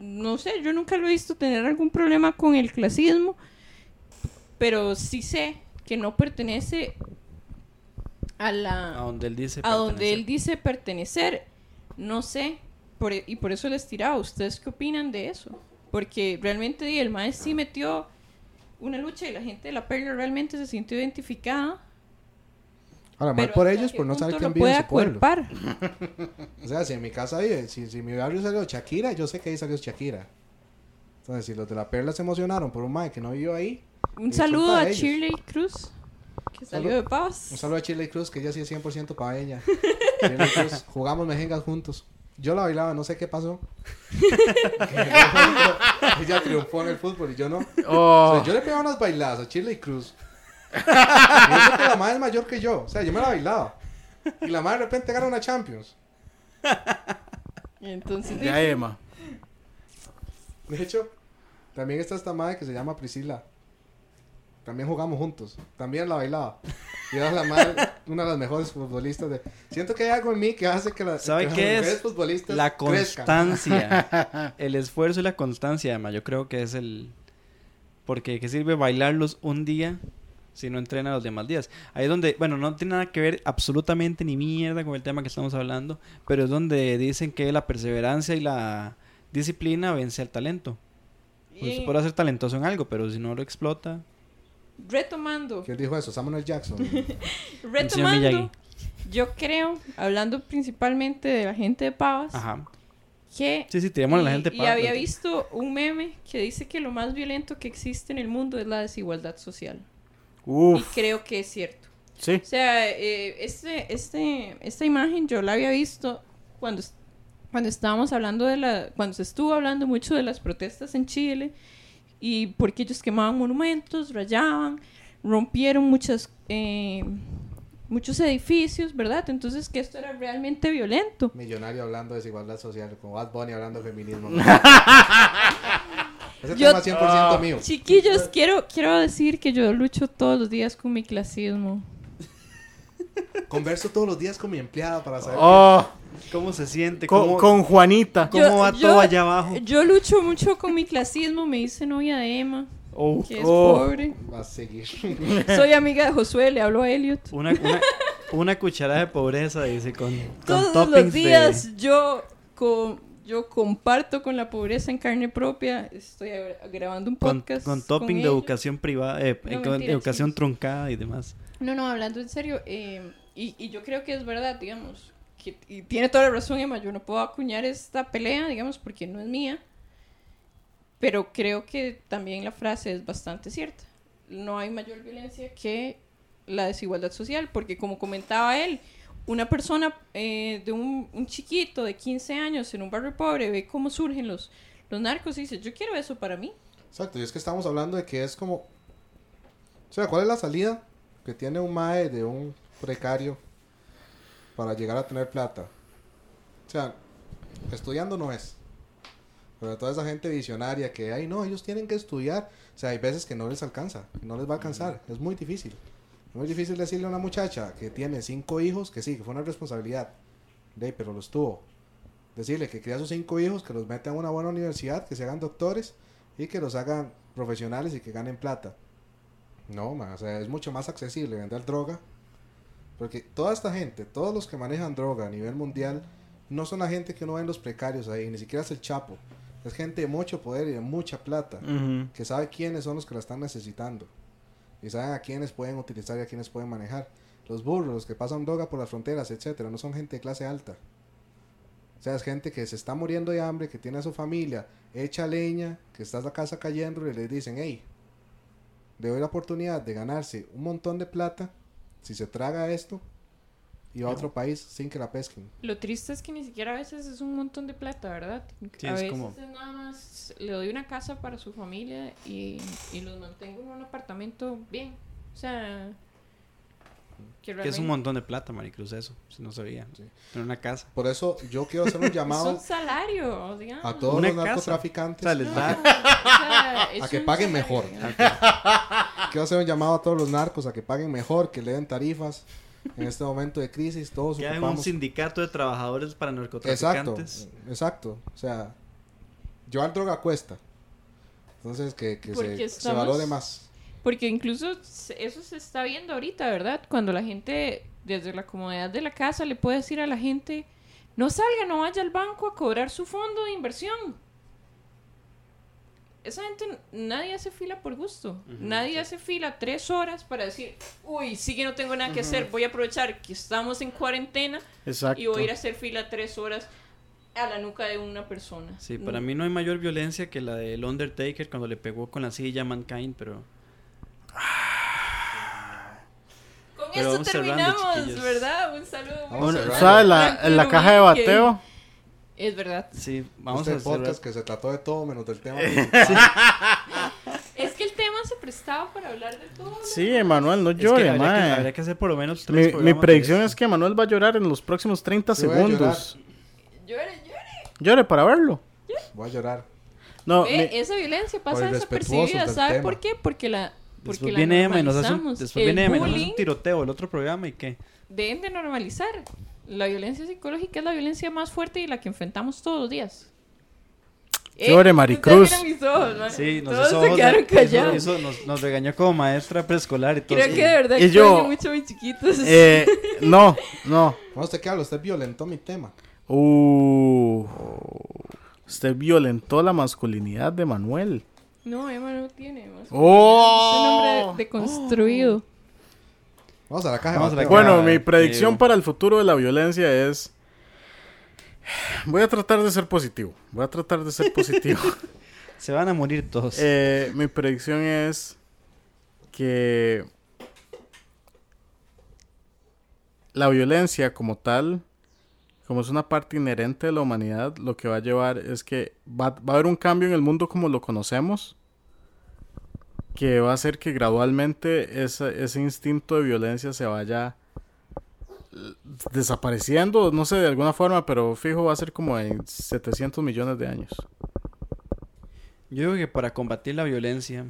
no sé, yo nunca lo he visto tener algún problema con el clasismo, pero sí sé que no pertenece a la A donde él dice. a donde pertenecer. él dice pertenecer. No sé, por- e, y por eso les tiraba. ¿Ustedes qué opinan de eso? Porque realmente el maestro sí metió una lucha y la gente de la perla realmente se sintió identificada. Ahora, mal por ¿hasta ellos por no saber quién vive en su pueblo. O sea, si en mi casa vive, si, si en mi barrio salió Shakira, yo sé que ahí salió Shakira. Entonces, si los de la perla se emocionaron por un mae que no vivió ahí, Un saludo a. Shirley Cruz, que salió de Pavas. un saludo a Chile Cruz, que ella sí es 100% paveña. Shirley Cruz, jugamos mejengas juntos. Yo la bailaba, no sé qué pasó. ella triunfó en el fútbol y yo no. O Oh, sea, yo le pegaba unas bailadas a Shirley Cruz. Y eso que la madre es mayor que yo. O sea, yo me la bailaba. Y la madre de repente gana una Champions. Y entonces, ya Emma. De hecho, también está esta madre que se llama Priscila. También jugamos juntos. También la bailaba. Y era la madre, una de las mejores futbolistas. De... Siento que hay algo en mí que hace que, la, ¿Sabe que las qué es? mujeres futbolistas La crezcan. constancia. el esfuerzo y la constancia, además. Yo creo que es el. Porque ¿qué sirve bailarlos un día si no entrena los demás días? Ahí es donde, bueno, no tiene nada que ver absolutamente ni mierda con el tema que estamos hablando, pero es donde dicen que la perseverancia y la disciplina vence al talento. Pues y puede ser talentoso en algo, pero si no lo explota. Retomando, ¿Quién dijo eso? Samuel Jackson. retomando, yo creo, hablando principalmente de la gente de Pavas, Ajá. que Sí, sí, tiremos a la y- gente y para- había visto un meme que dice que lo más violento que existe en el mundo es la desigualdad social. Y Uf, creo que es cierto. sí. O sea, eh, este, este, esta imagen yo la había visto cuando, cuando estábamos hablando de la, cuando se estuvo hablando mucho de las protestas en Chile y porque ellos quemaban monumentos, rayaban, rompieron muchas, eh, muchos edificios, ¿verdad? Entonces que esto era realmente violento. Millonario hablando de desigualdad social. Como Bad Bunny hablando de feminismo. Ese Yo- tema es 100% mío. Chiquillos, quiero, quiero decir que yo lucho todos los días con mi clasismo. Converso todos los días con mi empleada para saber. Oh, ¿Cómo se siente? con, ¿Cómo, con Juanita. cómo Yo- va yo- todo allá abajo? Yo lucho mucho con mi clasismo, me hice novia de Emma, Oh, que es Oh. pobre. Va a seguir. Soy amiga de Josué, le hablo a Elliot. una, una, una cucharada de pobreza, dice, con, con Todos los de- días yo, con, yo comparto con la pobreza en carne propia. Estoy gra- grabando un podcast. con topping de ellos. educación privada, eh, No, eh, mentira, educación chicos. truncada y demás. No, no, hablando en serio. eh, y, y yo creo que es verdad, digamos. Que, y tiene toda la razón, Emma. Yo no puedo acuñar esta pelea, digamos, porque no es mía. Pero creo que también la frase es bastante cierta. No hay mayor violencia que la desigualdad social, porque como comentaba él, una persona eh, de un, chiquito de 15 años en un barrio pobre ve cómo surgen los, los narcos y dice, yo quiero eso para mí. Exacto, y es que estamos hablando de que es como. O sea, ¿cuál es la salida que tiene un mae de un precario para llegar a tener plata? O sea, estudiando no es. Pero toda esa gente visionaria que, ay, no, ellos tienen que estudiar. O sea, hay veces que no les alcanza, que no les va a alcanzar. Es muy difícil. Es muy difícil decirle a una muchacha que tiene cinco hijos que sí, que fue una responsabilidad. De, pero los tuvo. Decirle que cría a sus cinco hijos, que los mete a una buena universidad, que se hagan doctores y que los hagan profesionales y que ganen plata. No, ma, o sea, es mucho más accesible vender droga. Porque toda esta gente, todos los que manejan droga a nivel mundial, no son la gente que uno ve en los precarios ahí, ni siquiera es el Chapo. Es gente de mucho poder y de mucha plata, que sabe quiénes son los que la están necesitando. Y saben a quiénes pueden utilizar y a quiénes pueden manejar. Los burros, los que pasan droga por las fronteras, etcétera, no son gente de clase alta. O sea, es gente que se está muriendo de hambre, que tiene a su familia, echa leña, que está la casa cayendo y le dicen, hey, le doy la oportunidad de ganarse un montón de plata si se traga esto y va a otro país sin que la pesquen. Lo triste es que ni siquiera a veces es un montón de plata, ¿verdad? Sí, a es veces como- es nada más, le doy una casa para su familia y, y los mantengo en un apartamento bien. O sea, que Que es un montón de plata, Maricruz, eso, si no sabía. Sí. En una casa. Por eso yo quiero hacer un Es llamado un salario, digamos. a todos Una los casa. narcotraficantes. O sea, les No, da- o sea, es A que un paguen salario, mejor. Quiero hacer un llamado a todos los narcos a que paguen mejor, que le den tarifas en este momento de crisis. Todos Que hagan un ocupamos. sindicato de trabajadores para Exacto, narcotraficantes. exacto. O sea, llevar droga cuesta. Entonces, que, se, se estamos- valore más. Porque incluso eso se está viendo ahorita, ¿verdad? Cuando la gente, desde la comodidad de la casa, le puede decir a la gente, no salga, no vaya al banco a cobrar su fondo de inversión. Esa gente, nadie hace fila por gusto. nadie hace fila tres horas para decir, uy, sí que no tengo nada que hacer, voy a aprovechar que estamos en cuarentena Exacto. y voy a ir a hacer fila tres horas a la nuca de una persona. Sí, para mí no hay mayor violencia que la del Undertaker cuando le pegó con la silla a Mankind, pero... Con Pero esto terminamos. ¿verdad? Un saludo. Bueno. ¿Sabes la, Tranquilo, la caja de bateo? Es verdad. Sí, vamos este a cerrar. podcast que se trató de todo menos del tema. Es que el tema se prestaba para hablar de todo. ¿no? Sí, Emanuel, no Es que llore, habría, que, habría que hacer por lo menos tres Mi, mi predicción es que Emanuel va a llorar en los próximos 30 Sí, voy a segundos. Llore, llore. Llore para verlo. Voy a llorar. No, mi- esa violencia pasa desapercibida. ¿Sabe tema. por qué? Porque la, porque Después viene Emma y nos hace un, después viene Emma y nos hace un tiroteo el otro programa y qué. deben de normalizar. La violencia psicológica es la violencia más fuerte y la que enfrentamos todos los días. Llore, Eh, Maricruz. ustedes vieron mis ojos, man. Sí, nos Todos hizo se quedaron callados. hizo- hizo- nos, nos regañó como maestra preescolar y todo. Creo eso. que de verdad Y yo- mucho a mis chiquitos. eh, no, no. No, usted qué habla, usted violentó mi tema. Uh, usted violentó la masculinidad de Manuel. No, Emma no tiene. Oh. Es un hombre deconstruido. Vamos a la caja. Vamos a la. Bueno, mi predicción para el futuro de la violencia es... Voy a tratar de ser positivo. Voy a tratar de ser positivo. Se van a morir todos. Eh, mi predicción es que la violencia como tal, como es una parte inherente de la humanidad, lo que va a llevar es que va, a haber un cambio en el mundo como lo conocemos, que va a hacer que gradualmente esa- ese instinto de violencia se vaya eh, desapareciendo, no sé, de alguna forma, pero fijo va a ser como en 700 millones de años. Yo digo que para combatir la violencia,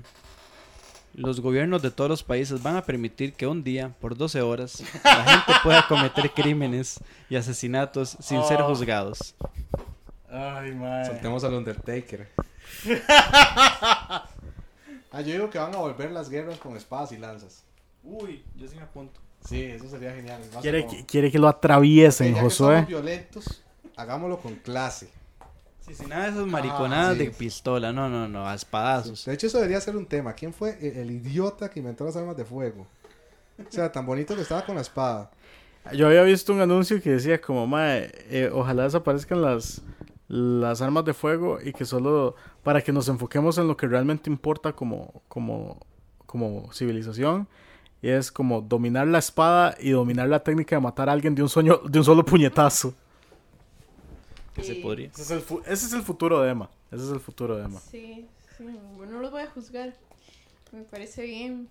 los gobiernos de todos los países van a permitir que un día, por 12 horas, la gente pueda cometer crímenes y asesinatos sin ser Oh. juzgados. Ay, madre. Soltemos al Undertaker. ah, yo digo que van a volver las guerras con espadas y lanzas. Uy, yo sí me apunto. Sí, eso sería genial. Ser Quiere como- que, quiere que lo atraviesen, Josué. somos violentos, hagámoslo con clase. Sí, sin nada de esas mariconadas Ah, sí. de pistola, no, no, no, a espadazos. De hecho, eso debería ser un tema. ¿Quién fue el, el idiota que inventó las armas de fuego? O sea, tan bonito que estaba con la espada. Yo había visto un anuncio que decía como, mae, eh, ojalá desaparezcan las, las armas de fuego y que solo para que nos enfoquemos en lo que realmente importa como, como, como civilización. Y es como dominar la espada y dominar la técnica de matar a alguien de un, sueño, de un solo puñetazo. Que se Sí. podría. Ese es, el ese es el futuro de Emma. Ese es el futuro de Emma. Sí, sí, bueno, no los voy a juzgar. Me parece bien.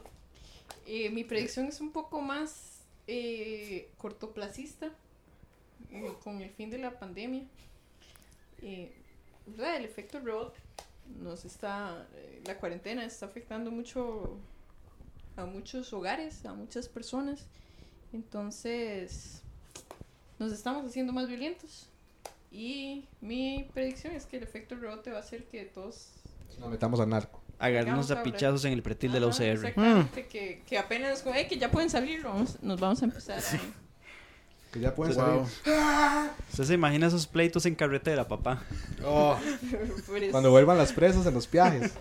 Eh, mi predicción es un poco más eh, cortoplacista eh, con el fin de la pandemia. Eh, ¿verdad? El efecto robot nos está, eh, la cuarentena está afectando mucho a muchos hogares, a muchas personas. Entonces, nos estamos haciendo más violentos. Y mi predicción es que el efecto rebote va a hacer que todos Nos metamos a narco. Agarrarnos a a pichazos en el pretil de la UCR. Exactamente, que, que apenas como, "Ey, que ya pueden salir, vamos- nos vamos a empezar Que ya pueden Wow. salir. ¿Usted se imagina esos pleitos en carretera, papá? Oh, a... Cuando vuelvan las presas en los viajes.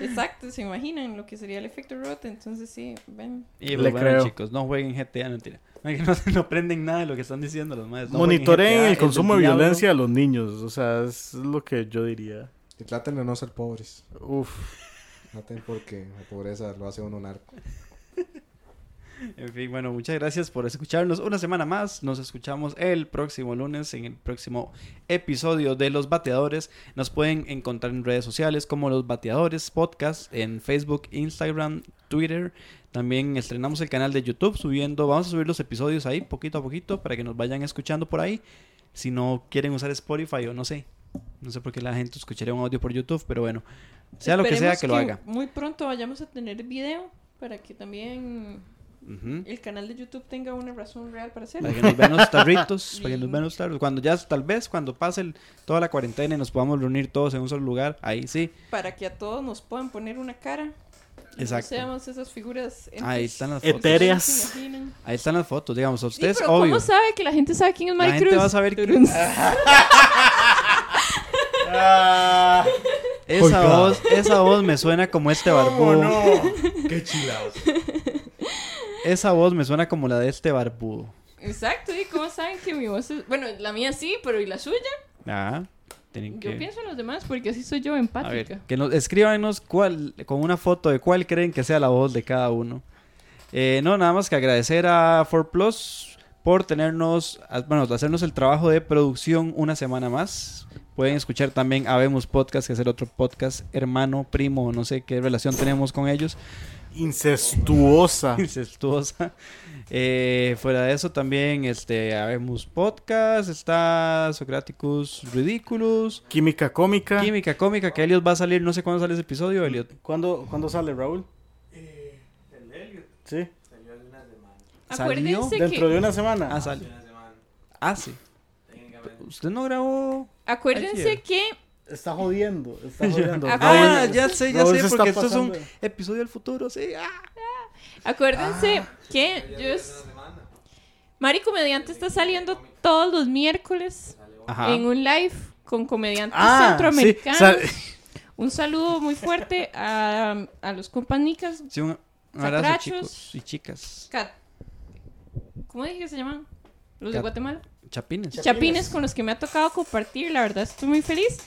Exacto, se imaginan lo que sería el efecto rebote, entonces sí, ven. Y Le pues, bueno, creo. chicos, no jueguen GTA, no mentira. No, que no, aprenden nada de lo que están diciendo los maestros. No Monitoreen GTA, el consumo de violencia de los niños. O sea, es lo que yo diría. Y traten de no ser pobres. Uf. Traten porque la pobreza lo hace uno narco. En fin, bueno, muchas gracias por escucharnos una semana más. Nos escuchamos el próximo lunes en el próximo episodio de Los Bateadores. Nos pueden encontrar en redes sociales como Los Bateadores Podcast en Facebook, Instagram, Twitter. También estrenamos el canal de YouTube subiendo, vamos a subir los episodios ahí poquito a poquito para que nos vayan escuchando por ahí. Si no quieren usar Spotify o no sé. No sé por qué la gente escucharía un audio por YouTube, pero bueno, sea lo que sea Esperemos que lo haga. Muy pronto vayamos a tener video para que también Ujú. el canal de YouTube tenga una razón real para hacerlo. Para que nos vean los tarritos, para que nos vean los tarritos. Cuando ya, tal vez, cuando pase el- toda la cuarentena y nos podamos reunir todos en un solo lugar, ahí sí. Para que a todos nos puedan poner una cara Exacto. Seamos esas figuras. Ahí están las fotos. Etéreas. Ahí están las fotos, digamos. A Sí, ustedes, pero obvio. ¿cómo sabe que la gente sabe quién es La Mike gente Cruz? va a saber quién-. Ah, Esa voz, esa voz me suena como este barbudo. Qué chilados. Esa voz me suena como la de este barbudo. Exacto, ¿y cómo saben que mi voz es... Bueno, la mía sí, pero ¿y la suya? Ah, tienen que... Yo pienso en los demás porque así soy yo A empática. ver, que nos escríbanos cuál, con una foto de cuál creen que sea la voz de cada uno. Eh, no, nada más que agradecer a 4Plus por tenernos, a- bueno, hacernos el trabajo de producción una semana más. Pueden escuchar también Habemos Podcast, que es el otro podcast hermano, primo, no sé qué relación tenemos con ellos. Incestuosa. incestuosa. Eh, fuera de eso también este habemos podcast, está Socraticus Ridiculous, Química cómica. Química Cómica, que Elliot va a salir, no sé cuándo sale ese episodio, Elliot. ¿Cuándo, ¿Cuándo sale Raúl? Sí, Acuérdense dentro que... de una semana. Ah, sale. Ah, sí. ¿Usted no grabó? Acuérdense Ayer. que... Está jodiendo, está jodiendo. Ah, Ah, Raúl- ya sé, ya Raúl sé, porque esto es un episodio del futuro, sí. ah. Acuérdense que yo es... Mari Comediante está saliendo todos los miércoles Ajá. en un live con comediantes Ah, sí, centroamericanos. Un saludo muy fuerte a, a los compañicas. Sí, un, abrazo, chicos y chicas. Cat- ¿Cómo dije que se llaman? Los de Guatemala. Chapines. Chapines con los que me ha tocado compartir. La verdad estoy muy feliz.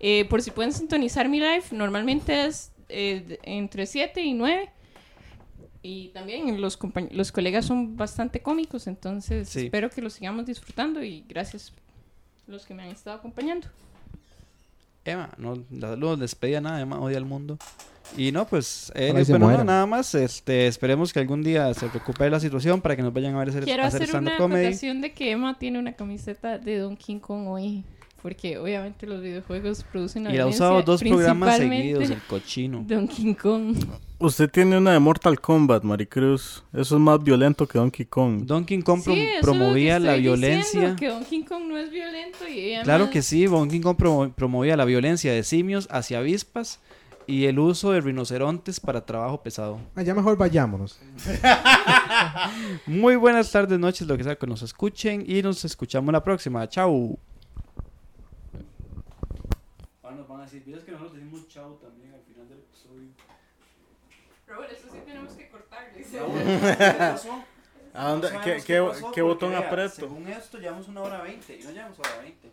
Eh, por si pueden sintonizar mi live, normalmente es eh, entre 7 y 9. Y también los, los colegas son bastante cómicos, entonces Sí. espero que lo sigamos disfrutando y gracias los que me han estado acompañando. Emma, no, salud, despedía nada, Emma odia al mundo. Y no, pues, eh, bueno, no, nada más, este, esperemos que algún día se recupere la situación para que nos vayan a ver hacer, Quiero hacer hacer una comedy. de que Emma tiene una camiseta de Donkey Kong hoy. Porque obviamente los videojuegos producen la Y la ha usado dos programas principalmente seguidos, el cochino. Donkey Kong. Usted tiene una de Mortal Kombat, Maricruz. Eso es más violento que Donkey Kong. Donkey Kong prom- promovía la violencia. diciendo, que Donkey Kong no es violento y además- Claro que sí, Donkey Kong promo- promovía la violencia de simios hacia avispas y el uso de rinocerontes para trabajo pesado. Ah, ya mejor vayámonos. Muy buenas tardes, noches, lo que sea que nos escuchen y nos escuchamos la próxima. Chau. A decir, ¿vieras que nosotros decimos chau también al final del episodio? Raúl, eso sí tenemos que cortarle. ¿A dónde- qué- qué- qué botón aprieto? Según esto, llevamos una hora veinte y no llevamos hora veinte.